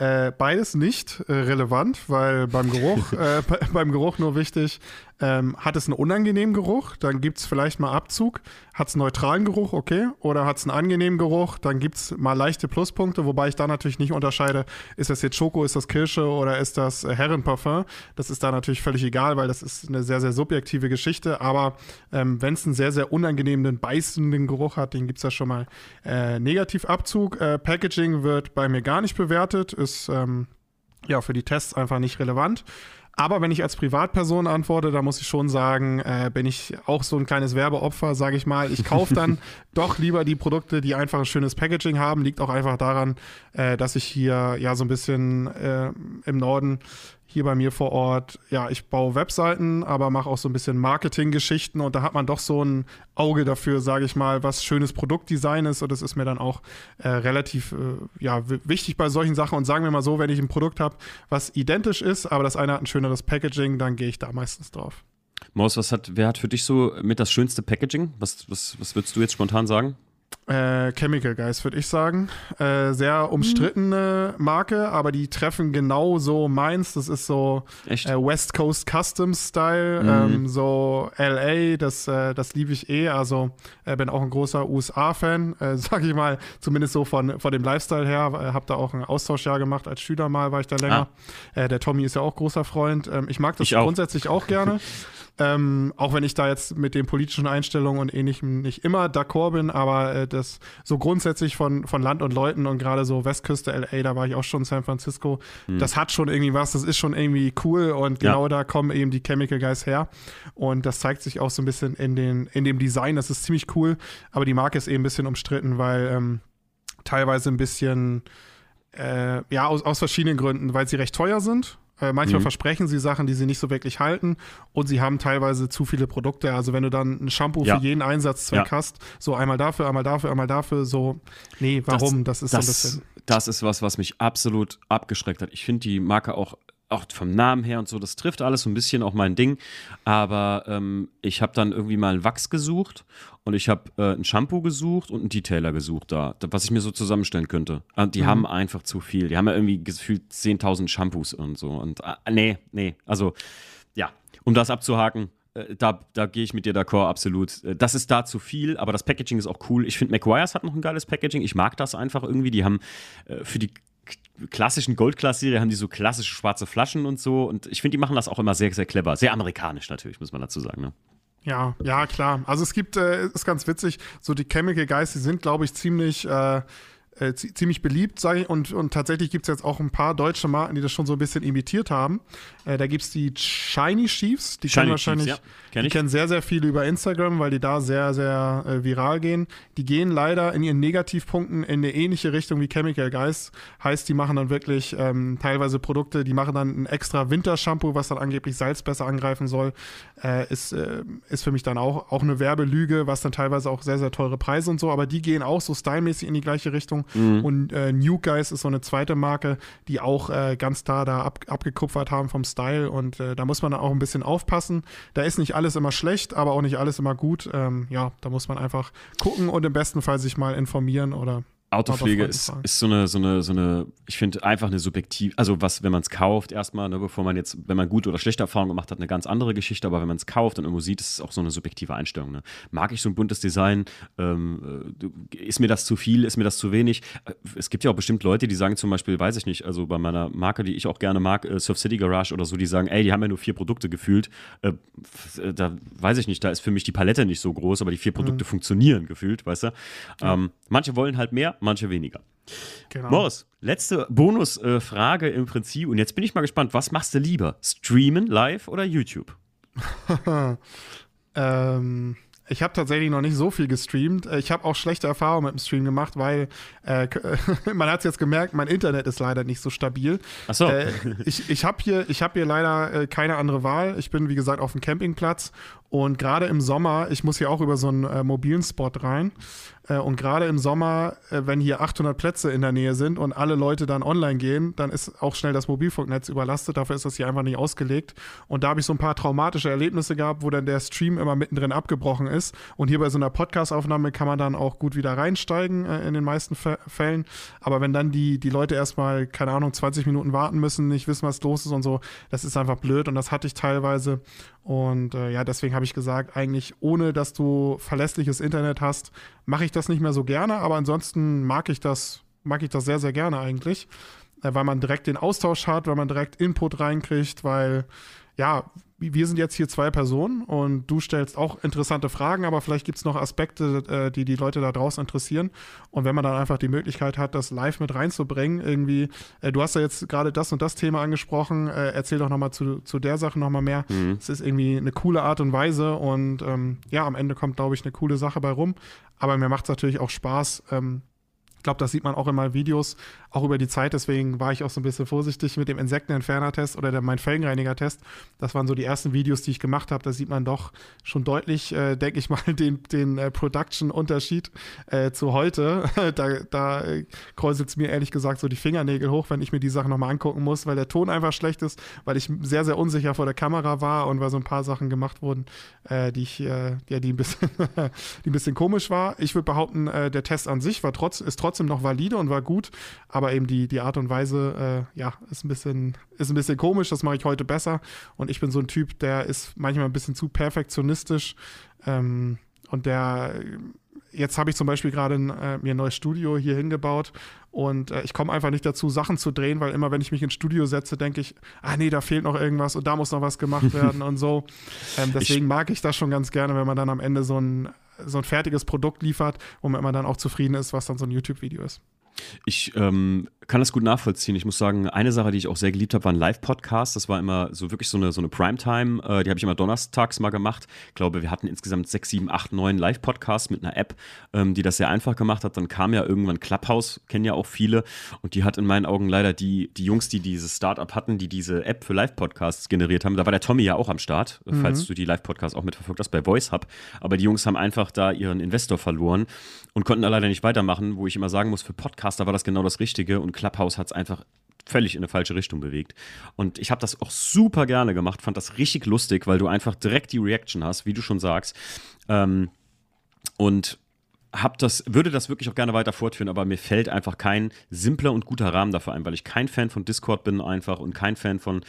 [SPEAKER 2] Äh, beides nicht äh, relevant, weil beim Geruch, äh, beim Geruch nur wichtig, ähm, hat es einen unangenehmen Geruch, dann gibt es vielleicht mal Abzug. Hat es einen neutralen Geruch, okay. Oder hat es einen angenehmen Geruch, dann gibt es mal leichte Pluspunkte, wobei ich da natürlich nicht unterscheide, ist das jetzt Schoko, ist das Kirsche oder ist das äh, Herrenparfum. Das ist da natürlich völlig egal, weil das ist eine sehr, sehr subjektive Geschichte. Aber ähm, wenn es einen sehr, sehr unangenehmen, beißenden Geruch hat, den gibt es da schon mal äh, Negativabzug. Äh, Packaging wird bei mir gar nicht bewertet, ist ähm, ja für die Tests einfach nicht relevant. Aber wenn ich als Privatperson antworte, da muss ich schon sagen, äh, bin ich auch so ein kleines Werbeopfer, sage ich mal. Ich kaufe dann doch lieber die Produkte, die einfach ein schönes Packaging haben. Liegt auch einfach daran, äh, dass ich hier ja so ein bisschen äh, im Norden hier bei mir vor Ort, ja, ich baue Webseiten, aber mache auch so ein bisschen Marketinggeschichten und da hat man doch so ein Auge dafür, sage ich mal, was schönes Produktdesign ist und das ist mir dann auch äh, relativ äh, ja, wichtig bei solchen Sachen und sagen wir mal so, wenn ich ein Produkt habe, was identisch ist, aber das eine hat ein schöneres Packaging, dann gehe ich da meistens drauf.
[SPEAKER 1] Maus, was hat, wer hat für dich so mit das schönste Packaging? Was, was, was würdest du jetzt spontan sagen?
[SPEAKER 2] Äh, Chemical Guys, würde ich sagen. Äh, sehr umstrittene Marke, aber die treffen genau so meins. Das ist so äh, West Coast Custom Style, mhm. ähm, so LA, das, äh, das liebe ich eh. Also äh, bin auch ein großer USA-Fan, äh, sag ich mal, zumindest so von, von dem Lifestyle her. Äh, hab da auch ein Austauschjahr gemacht, als Schüler mal war ich da länger. Ah. der Tommy ist ja auch großer Freund. Ähm, ich mag das ich grundsätzlich auch gerne. Ähm, auch wenn ich da jetzt mit den politischen Einstellungen und ähnlichem nicht immer d'accord bin, aber äh, das so grundsätzlich von, von Land und Leuten und gerade so Westküste LA, da war ich auch schon in San Francisco, mhm. das hat schon irgendwie was, das ist schon irgendwie cool und genau ja. da kommen eben die Chemical Guys her und das zeigt sich auch so ein bisschen in, den, in dem Design, das ist ziemlich cool, aber die Marke ist eben ein bisschen umstritten, weil ähm, teilweise ein bisschen, äh, ja, aus, aus verschiedenen Gründen, weil sie recht teuer sind äh, manchmal mhm. versprechen sie Sachen, die sie nicht so wirklich halten und sie haben teilweise zu viele Produkte. Also wenn du dann ein Shampoo ja. für jeden Einsatzzweck ja. hast, so einmal dafür, einmal dafür, einmal dafür, so, nee, warum? Das, das ist
[SPEAKER 1] das,
[SPEAKER 2] so ein bisschen.
[SPEAKER 1] Das ist was, was mich absolut abgeschreckt hat. Ich finde die Marke auch auch vom Namen her und so, das trifft alles so ein bisschen auch mein Ding. Aber ähm, ich habe dann irgendwie mal einen Wachs gesucht und ich habe äh, ein Shampoo gesucht und einen Detailer gesucht da, was ich mir so zusammenstellen könnte. Und die mhm. haben einfach zu viel. Die haben ja irgendwie gefühlt 10.000 Shampoos und so. Und äh, nee, nee, also ja, um das abzuhaken, äh, da, da gehe ich mit dir d'accord, absolut. Äh, das ist da zu viel, aber das Packaging ist auch cool. Ich finde, McGuire's hat noch ein geiles Packaging. Ich mag das einfach irgendwie. Die haben äh, für die klassischen Goldklasse-Serie haben die so klassische schwarze Flaschen und so. Und ich finde, die machen das auch immer sehr, sehr clever. Sehr amerikanisch natürlich, muss man dazu sagen. Ne?
[SPEAKER 2] Ja, ja, klar. Also es gibt, äh, ist ganz witzig, so die Chemical Guys, die sind, glaube ich, ziemlich äh, äh, ziemlich beliebt, sage ich. Und, und tatsächlich gibt es jetzt auch ein paar deutsche Marken, die das schon so ein bisschen imitiert haben. Äh, da gibt es die Shiny Chiefs, die Shiny kennen wahrscheinlich, Chiefs, ja. Kenn die kennen sehr, sehr viele über Instagram, weil die da sehr, sehr äh, viral gehen. Die gehen leider in ihren Negativpunkten in eine ähnliche Richtung wie Chemical Guys. Heißt, die machen dann wirklich ähm, teilweise Produkte, die machen dann ein extra Wintershampoo, was dann angeblich Salz besser angreifen soll. Äh, ist, äh, ist für mich dann auch, auch eine Werbelüge, was dann teilweise auch sehr, sehr teure Preise und so. Aber die gehen auch so stylmäßig in die gleiche Richtung. Mhm. Und äh, New Guys ist so eine zweite Marke, die auch äh, ganz klar da ab, abgekupfert haben vom Style. Und äh, da muss man auch ein bisschen aufpassen. Da ist nicht alles immer schlecht, aber auch nicht alles immer gut. Ähm, ja, da muss man einfach gucken und im besten Fall sich mal informieren oder
[SPEAKER 1] Autopflege ist, ist so eine, so eine, so eine, ich finde einfach eine subjektiv, also was, wenn man es kauft, erstmal, ne, bevor man jetzt, wenn man gute oder schlechte Erfahrungen gemacht hat, eine ganz andere Geschichte, aber wenn man es kauft und irgendwo sieht, ist es auch so eine subjektive Einstellung. Ne? Mag ich so ein buntes Design? Ähm, äh, ist mir das zu viel? Ist mir das zu wenig? Äh, es gibt ja auch bestimmt Leute, die sagen zum Beispiel, weiß ich nicht, also bei meiner Marke, die ich auch gerne mag, äh, Surf City Garage oder so, die sagen, ey, die haben ja nur vier Produkte gefühlt. Äh, da weiß ich nicht, da ist für mich die Palette nicht so groß, aber die vier Produkte mhm. funktionieren gefühlt, weißt du? Ähm, manche wollen halt mehr, manche weniger. Genau. Morris, letzte Bonusfrage äh, im Prinzip. Und jetzt bin ich mal gespannt, was machst du lieber? Streamen live oder YouTube?
[SPEAKER 2] ähm, ich habe tatsächlich noch nicht so viel gestreamt. Äh, ich habe auch schlechte Erfahrungen mit dem Stream gemacht, weil äh, man hat es jetzt gemerkt, mein Internet ist leider nicht so stabil.
[SPEAKER 1] Ach so.
[SPEAKER 2] Äh, ich ich habe hier, hab hier leider äh, keine andere Wahl. Ich bin, wie gesagt, auf dem Campingplatz und gerade im Sommer, ich muss hier auch über so einen äh, mobilen Spot rein. Äh, und gerade im Sommer, äh, wenn hier 800 Plätze in der Nähe sind und alle Leute dann online gehen, dann ist auch schnell das Mobilfunknetz überlastet. Dafür ist das hier einfach nicht ausgelegt. Und da habe ich so ein paar traumatische Erlebnisse gehabt, wo dann der Stream immer mittendrin abgebrochen ist. Und hier bei so einer Podcast-Aufnahme kann man dann auch gut wieder reinsteigen äh, in den meisten Fällen. Aber wenn dann die, die Leute erstmal, keine Ahnung, 20 Minuten warten müssen, nicht wissen, was los ist und so, das ist einfach blöd. Und das hatte ich teilweise. Und äh, ja, deswegen habe ich gesagt, eigentlich ohne dass du verlässliches Internet hast, mache ich das nicht mehr so gerne, aber ansonsten mag ich das, mag ich das sehr, sehr gerne eigentlich, äh, weil man direkt den Austausch hat, weil man direkt Input reinkriegt, weil ja, wir sind jetzt hier zwei Personen und du stellst auch interessante Fragen, aber vielleicht gibt es noch Aspekte, äh, die die Leute da draußen interessieren. Und wenn man dann einfach die Möglichkeit hat, das live mit reinzubringen, irgendwie, äh, du hast ja jetzt gerade das und das Thema angesprochen, äh, erzähl doch nochmal zu, zu der Sache nochmal mehr. Mhm. Es ist irgendwie eine coole Art und Weise und ähm, ja, am Ende kommt, glaube ich, eine coole Sache bei rum. Aber mir macht es natürlich auch Spaß, ähm, ich glaube, das sieht man auch in meinen Videos, auch über die Zeit. Deswegen war ich auch so ein bisschen vorsichtig mit dem Insektenentferner-Test oder der, mein Felgenreiniger-Test. Das waren so die ersten Videos, die ich gemacht habe. Da sieht man doch schon deutlich, äh, denke ich mal, den, den äh, Production-Unterschied äh, zu heute. da da äh, kräuselt es mir ehrlich gesagt so die Fingernägel hoch, wenn ich mir die Sachen nochmal angucken muss, weil der Ton einfach schlecht ist, weil ich sehr, sehr unsicher vor der Kamera war und weil so ein paar Sachen gemacht wurden, äh, die ich, äh, ja, die ein bisschen, die ein bisschen komisch war. Ich würde behaupten, äh, der Test an sich war trotz, ist trotzdem trotzdem noch valide und war gut, aber eben die, die Art und Weise, äh, ja, ist ein bisschen, ist ein bisschen komisch, das mache ich heute besser. Und ich bin so ein Typ, der ist manchmal ein bisschen zu perfektionistisch ähm, und der jetzt habe ich zum Beispiel gerade äh, mir ein neues Studio hier hingebaut und äh, ich komme einfach nicht dazu, Sachen zu drehen, weil immer, wenn ich mich ins Studio setze, denke ich, ah nee, da fehlt noch irgendwas und da muss noch was gemacht werden und so. Ähm, deswegen ich, mag ich das schon ganz gerne, wenn man dann am Ende so ein so ein fertiges Produkt liefert, womit man dann auch zufrieden ist, was dann so ein YouTube-Video ist.
[SPEAKER 1] Ich ähm, kann das gut nachvollziehen. Ich muss sagen, eine Sache, die ich auch sehr geliebt habe, war ein Live-Podcast. Das war immer so wirklich so eine, so eine Primetime. Äh, die habe ich immer donnerstags mal gemacht. Ich glaube, wir hatten insgesamt sechs, sieben, acht, neun Live-Podcasts mit einer App, ähm, die das sehr einfach gemacht hat. Dann kam ja irgendwann Clubhouse, kennen ja auch viele. Und die hat in meinen Augen leider die, die Jungs, die dieses Startup hatten, die diese App für Live-Podcasts generiert haben. Da war der Tommy ja auch am Start, mhm. falls du die Live-Podcasts auch mitverfolgt hast, bei Voice Hub. Aber die Jungs haben einfach da ihren Investor verloren und konnten da leider nicht weitermachen, wo ich immer sagen muss, für Podcaster war das genau das Richtige und Clubhouse hat es einfach völlig in eine falsche Richtung bewegt. Und ich habe das auch super gerne gemacht, fand das richtig lustig, weil du einfach direkt die Reaction hast, wie du schon sagst. Ähm, und hab das, würde das wirklich auch gerne weiter fortführen, aber mir fällt einfach kein simpler und guter Rahmen dafür ein, weil ich kein Fan von Discord bin einfach und kein Fan von,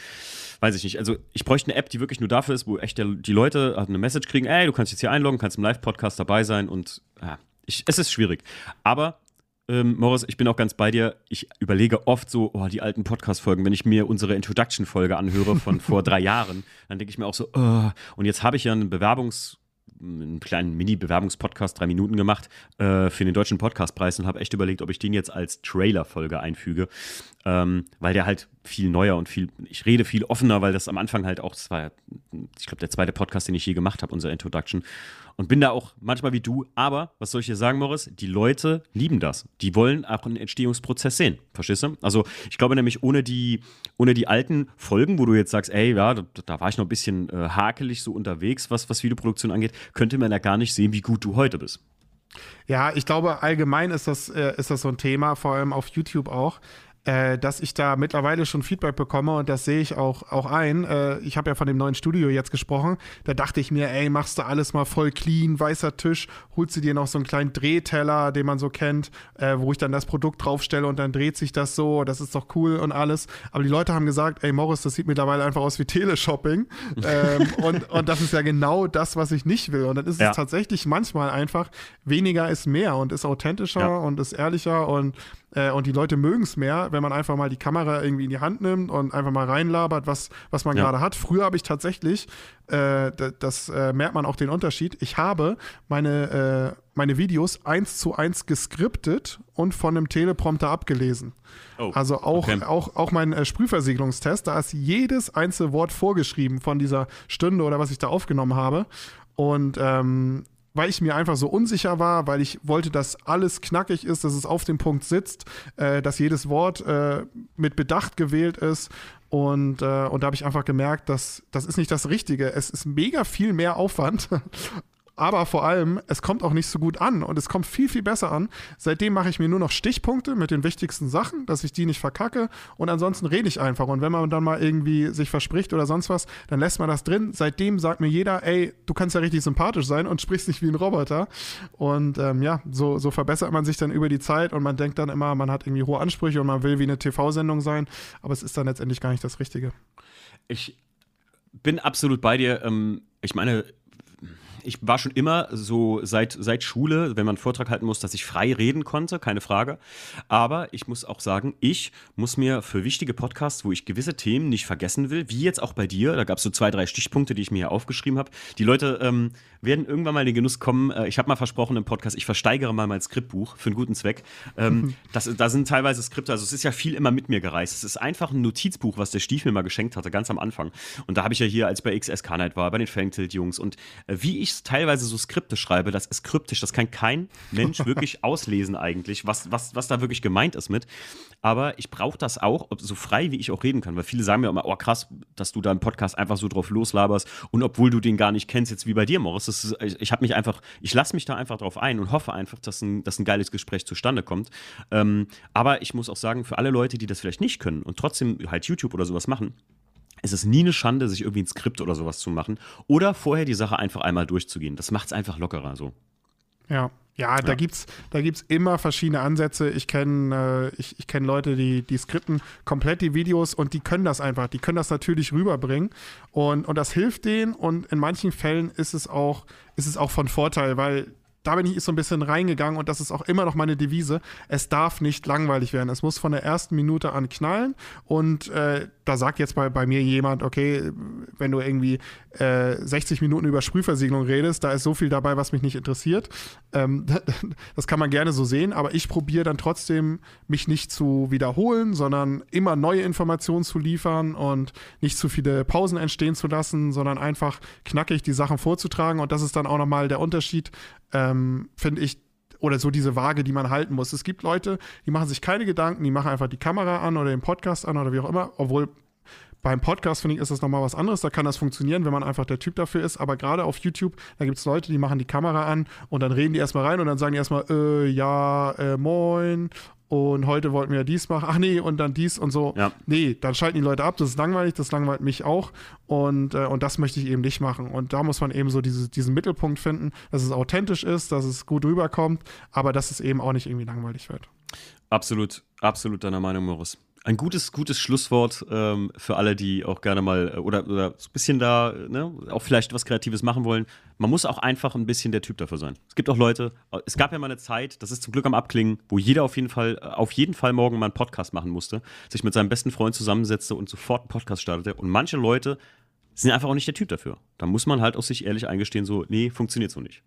[SPEAKER 1] weiß ich nicht, also ich bräuchte eine App, die wirklich nur dafür ist, wo echt der, die Leute eine Message kriegen, ey, du kannst jetzt hier einloggen, kannst im Live-Podcast dabei sein und ja, ich, es ist schwierig. Aber ähm, Morris, ich bin auch ganz bei dir. Ich überlege oft so, oh, die alten Podcast-Folgen, wenn ich mir unsere Introduction-Folge anhöre von vor drei Jahren, dann denke ich mir auch so, oh. und jetzt habe ich ja einen Bewerbungs- einen kleinen Mini-Bewerbungspodcast, drei Minuten gemacht, äh, für den deutschen Podcastpreis und habe echt überlegt, ob ich den jetzt als Trailer-Folge einfüge, ähm, weil der halt viel neuer und viel, ich rede viel offener, weil das am Anfang halt auch, das war, ich glaube, der zweite Podcast, den ich je gemacht habe, unser Introduction und bin da auch manchmal wie du, aber was soll ich dir sagen, Morris? Die Leute lieben das. Die wollen auch einen Entstehungsprozess sehen. Verstehst du? Also, ich glaube nämlich, ohne die, ohne die alten Folgen, wo du jetzt sagst, ey, ja, da, da war ich noch ein bisschen äh, hakelig so unterwegs, was, was Videoproduktion angeht, könnte man ja gar nicht sehen, wie gut du heute bist.
[SPEAKER 2] Ja, ich glaube, allgemein ist das, äh, ist das so ein Thema, vor allem auf YouTube auch. Äh, dass ich da mittlerweile schon Feedback bekomme und das sehe ich auch, auch ein. Äh, ich habe ja von dem neuen Studio jetzt gesprochen. Da dachte ich mir, ey, machst du alles mal voll clean, weißer Tisch, holst du dir noch so einen kleinen Drehteller, den man so kennt, äh, wo ich dann das Produkt draufstelle und dann dreht sich das so, das ist doch cool und alles. Aber die Leute haben gesagt, ey, Morris, das sieht mittlerweile einfach aus wie Teleshopping. ähm, und, und das ist ja genau das, was ich nicht will. Und dann ist ja. es tatsächlich manchmal einfach, weniger ist mehr und ist authentischer ja. und ist ehrlicher und äh, und die Leute mögen es mehr, wenn man einfach mal die Kamera irgendwie in die Hand nimmt und einfach mal reinlabert, was, was man ja. gerade hat. Früher habe ich tatsächlich, äh, das äh, merkt man auch den Unterschied, ich habe meine, äh, meine Videos eins zu eins geskriptet und von einem Teleprompter abgelesen. Oh, also auch, okay. auch, auch mein äh, Sprühversiegelungstest, da ist jedes einzelne Wort vorgeschrieben von dieser Stunde oder was ich da aufgenommen habe. Und ähm, weil ich mir einfach so unsicher war, weil ich wollte, dass alles knackig ist, dass es auf dem Punkt sitzt, äh, dass jedes Wort äh, mit Bedacht gewählt ist. Und, äh, und da habe ich einfach gemerkt, dass das ist nicht das Richtige. Es ist mega viel mehr Aufwand, aber vor allem, es kommt auch nicht so gut an und es kommt viel, viel besser an. Seitdem mache ich mir nur noch Stichpunkte mit den wichtigsten Sachen, dass ich die nicht verkacke und ansonsten rede ich einfach. Und wenn man dann mal irgendwie sich verspricht oder sonst was, dann lässt man das drin. Seitdem sagt mir jeder, ey, du kannst ja richtig sympathisch sein und sprichst nicht wie ein Roboter. Und ähm, ja, so, so verbessert man sich dann über die Zeit und man denkt dann immer, man hat irgendwie hohe Ansprüche und man will wie eine TV-Sendung sein, aber es ist dann letztendlich gar nicht das Richtige.
[SPEAKER 1] Ich bin absolut bei dir. Ähm, ich meine, ich war schon immer so seit, seit Schule, wenn man einen Vortrag halten muss, dass ich frei reden konnte, keine Frage. Aber ich muss auch sagen, ich muss mir für wichtige Podcasts, wo ich gewisse Themen nicht vergessen will, wie jetzt auch bei dir, da gab es so zwei, drei Stichpunkte, die ich mir hier aufgeschrieben habe. Die Leute ähm, werden irgendwann mal in den Genuss kommen. Äh, ich habe mal versprochen im Podcast, ich versteigere mal mein Skriptbuch für einen guten Zweck. Ähm, das, da sind teilweise Skripte, also es ist ja viel immer mit mir gereist. Es ist einfach ein Notizbuch, was der Stief mir mal geschenkt hatte, ganz am Anfang. Und da habe ich ja hier, als ich bei XSK Night war, bei den Fangtilt-Jungs und äh, wie ich ich teilweise so Skripte schreibe, das ist kryptisch, das kann kein Mensch wirklich auslesen eigentlich, was, was, was da wirklich gemeint ist mit. Aber ich brauche das auch, so frei wie ich auch reden kann, weil viele sagen mir immer, oh krass, dass du da im Podcast einfach so drauf loslaberst und obwohl du den gar nicht kennst, jetzt wie bei dir, Morris, ist, ich, ich habe mich einfach, ich lasse mich da einfach drauf ein und hoffe einfach, dass ein, dass ein geiles Gespräch zustande kommt. Ähm, aber ich muss auch sagen, für alle Leute, die das vielleicht nicht können und trotzdem halt YouTube oder sowas machen, es ist nie eine Schande, sich irgendwie ein Skript oder sowas zu machen oder vorher die Sache einfach einmal durchzugehen. Das macht es einfach lockerer so.
[SPEAKER 2] Ja. Ja, da ja. gibt's, da gibt's immer verschiedene Ansätze. Ich kenne äh, ich, ich kenn Leute, die, die skripten komplett die Videos und die können das einfach. Die können das natürlich rüberbringen. Und, und das hilft denen. Und in manchen Fällen ist es auch, ist es auch von Vorteil, weil da bin ich so ein bisschen reingegangen und das ist auch immer noch meine Devise. Es darf nicht langweilig werden. Es muss von der ersten Minute an knallen. Und äh, da sagt jetzt bei, bei mir jemand, okay, wenn du irgendwie äh, 60 Minuten über Sprühversiegelung redest, da ist so viel dabei, was mich nicht interessiert. Ähm, das kann man gerne so sehen, aber ich probiere dann trotzdem, mich nicht zu wiederholen, sondern immer neue Informationen zu liefern und nicht zu viele Pausen entstehen zu lassen, sondern einfach knackig die Sachen vorzutragen. Und das ist dann auch nochmal der Unterschied ähm, finde ich, oder so diese Waage, die man halten muss. Es gibt Leute, die machen sich keine Gedanken, die machen einfach die Kamera an oder den Podcast an oder wie auch immer, obwohl beim Podcast, finde ich, ist das nochmal was anderes. Da kann das funktionieren, wenn man einfach der Typ dafür ist. Aber gerade auf YouTube, da gibt es Leute, die machen die Kamera an und dann reden die erstmal rein und dann sagen die erstmal, äh, ja, äh, moin und heute wollten wir dies machen, ach nee, und dann dies und so. Ja. Nee, dann schalten die Leute ab, das ist langweilig, das langweilt mich auch und, äh, und das möchte ich eben nicht machen. Und da muss man eben so diese, diesen Mittelpunkt finden, dass es authentisch ist, dass es gut rüberkommt, aber dass es eben auch nicht irgendwie langweilig wird.
[SPEAKER 1] Absolut, absolut deiner Meinung, Morris ein gutes, gutes Schlusswort ähm, für alle, die auch gerne mal äh, oder, oder so ein bisschen da, ne, auch vielleicht was Kreatives machen wollen. Man muss auch einfach ein bisschen der Typ dafür sein. Es gibt auch Leute, äh, es gab ja mal eine Zeit, das ist zum Glück am Abklingen, wo jeder auf jeden Fall, äh, auf jeden Fall morgen mal einen Podcast machen musste, sich mit seinem besten Freund zusammensetzte und sofort einen Podcast startete. Und manche Leute sind einfach auch nicht der Typ dafür. Da muss man halt auch sich ehrlich eingestehen, so, nee, funktioniert so nicht.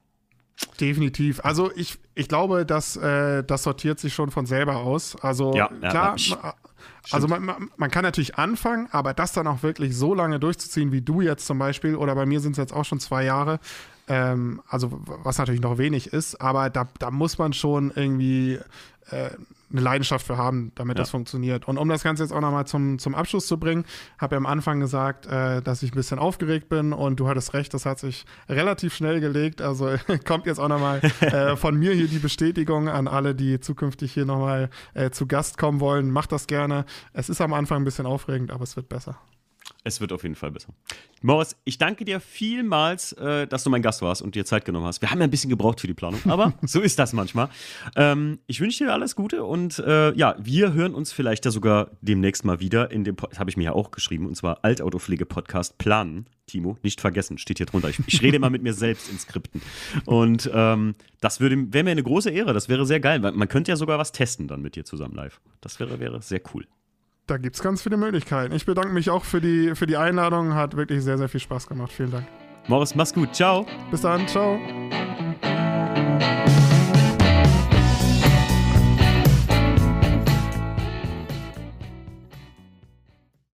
[SPEAKER 2] Definitiv. Also ich, ich glaube, dass äh, das sortiert sich schon von selber aus. Also
[SPEAKER 1] ja,
[SPEAKER 2] klar,
[SPEAKER 1] ja,
[SPEAKER 2] Also man, man, kann natürlich anfangen, aber das dann auch wirklich so lange durchzuziehen, wie du jetzt zum Beispiel, oder bei mir sind es jetzt auch schon zwei Jahre, ähm, also was natürlich noch wenig ist, aber da, da muss man schon irgendwie äh, eine Leidenschaft für haben, damit ja. das funktioniert. Und um das Ganze jetzt auch nochmal zum, zum Abschluss zu bringen, habe ich am Anfang gesagt, äh, dass ich ein bisschen aufgeregt bin und du hattest recht, das hat sich relativ schnell gelegt. Also kommt jetzt auch nochmal äh, von mir hier die Bestätigung an alle, die zukünftig hier nochmal äh, zu Gast kommen wollen. Macht das gerne. Es ist am Anfang ein bisschen aufregend, aber es wird besser.
[SPEAKER 1] Es wird auf jeden Fall besser. Morris, ich danke dir vielmals, äh, dass du mein Gast warst und dir Zeit genommen hast. Wir haben ja ein bisschen gebraucht für die Planung, aber so ist das manchmal. Ähm, ich wünsche dir alles Gute und äh, ja, wir hören uns vielleicht ja sogar demnächst mal wieder in dem, habe ich mir ja auch geschrieben, und zwar Altautopflege-Podcast Planen. Timo, nicht vergessen, steht hier drunter. Ich, ich rede immer mit mir selbst in Skripten. Und ähm, das wäre mir eine große Ehre, das wäre sehr geil. Man könnte ja sogar was testen dann mit dir zusammen live. Das wäre, wäre sehr cool
[SPEAKER 2] da gibt es ganz viele Möglichkeiten. Ich bedanke mich auch für die, für die Einladung. Hat wirklich sehr, sehr viel Spaß gemacht. Vielen Dank.
[SPEAKER 1] Morris, mach's gut. Ciao.
[SPEAKER 2] Bis dann. Ciao.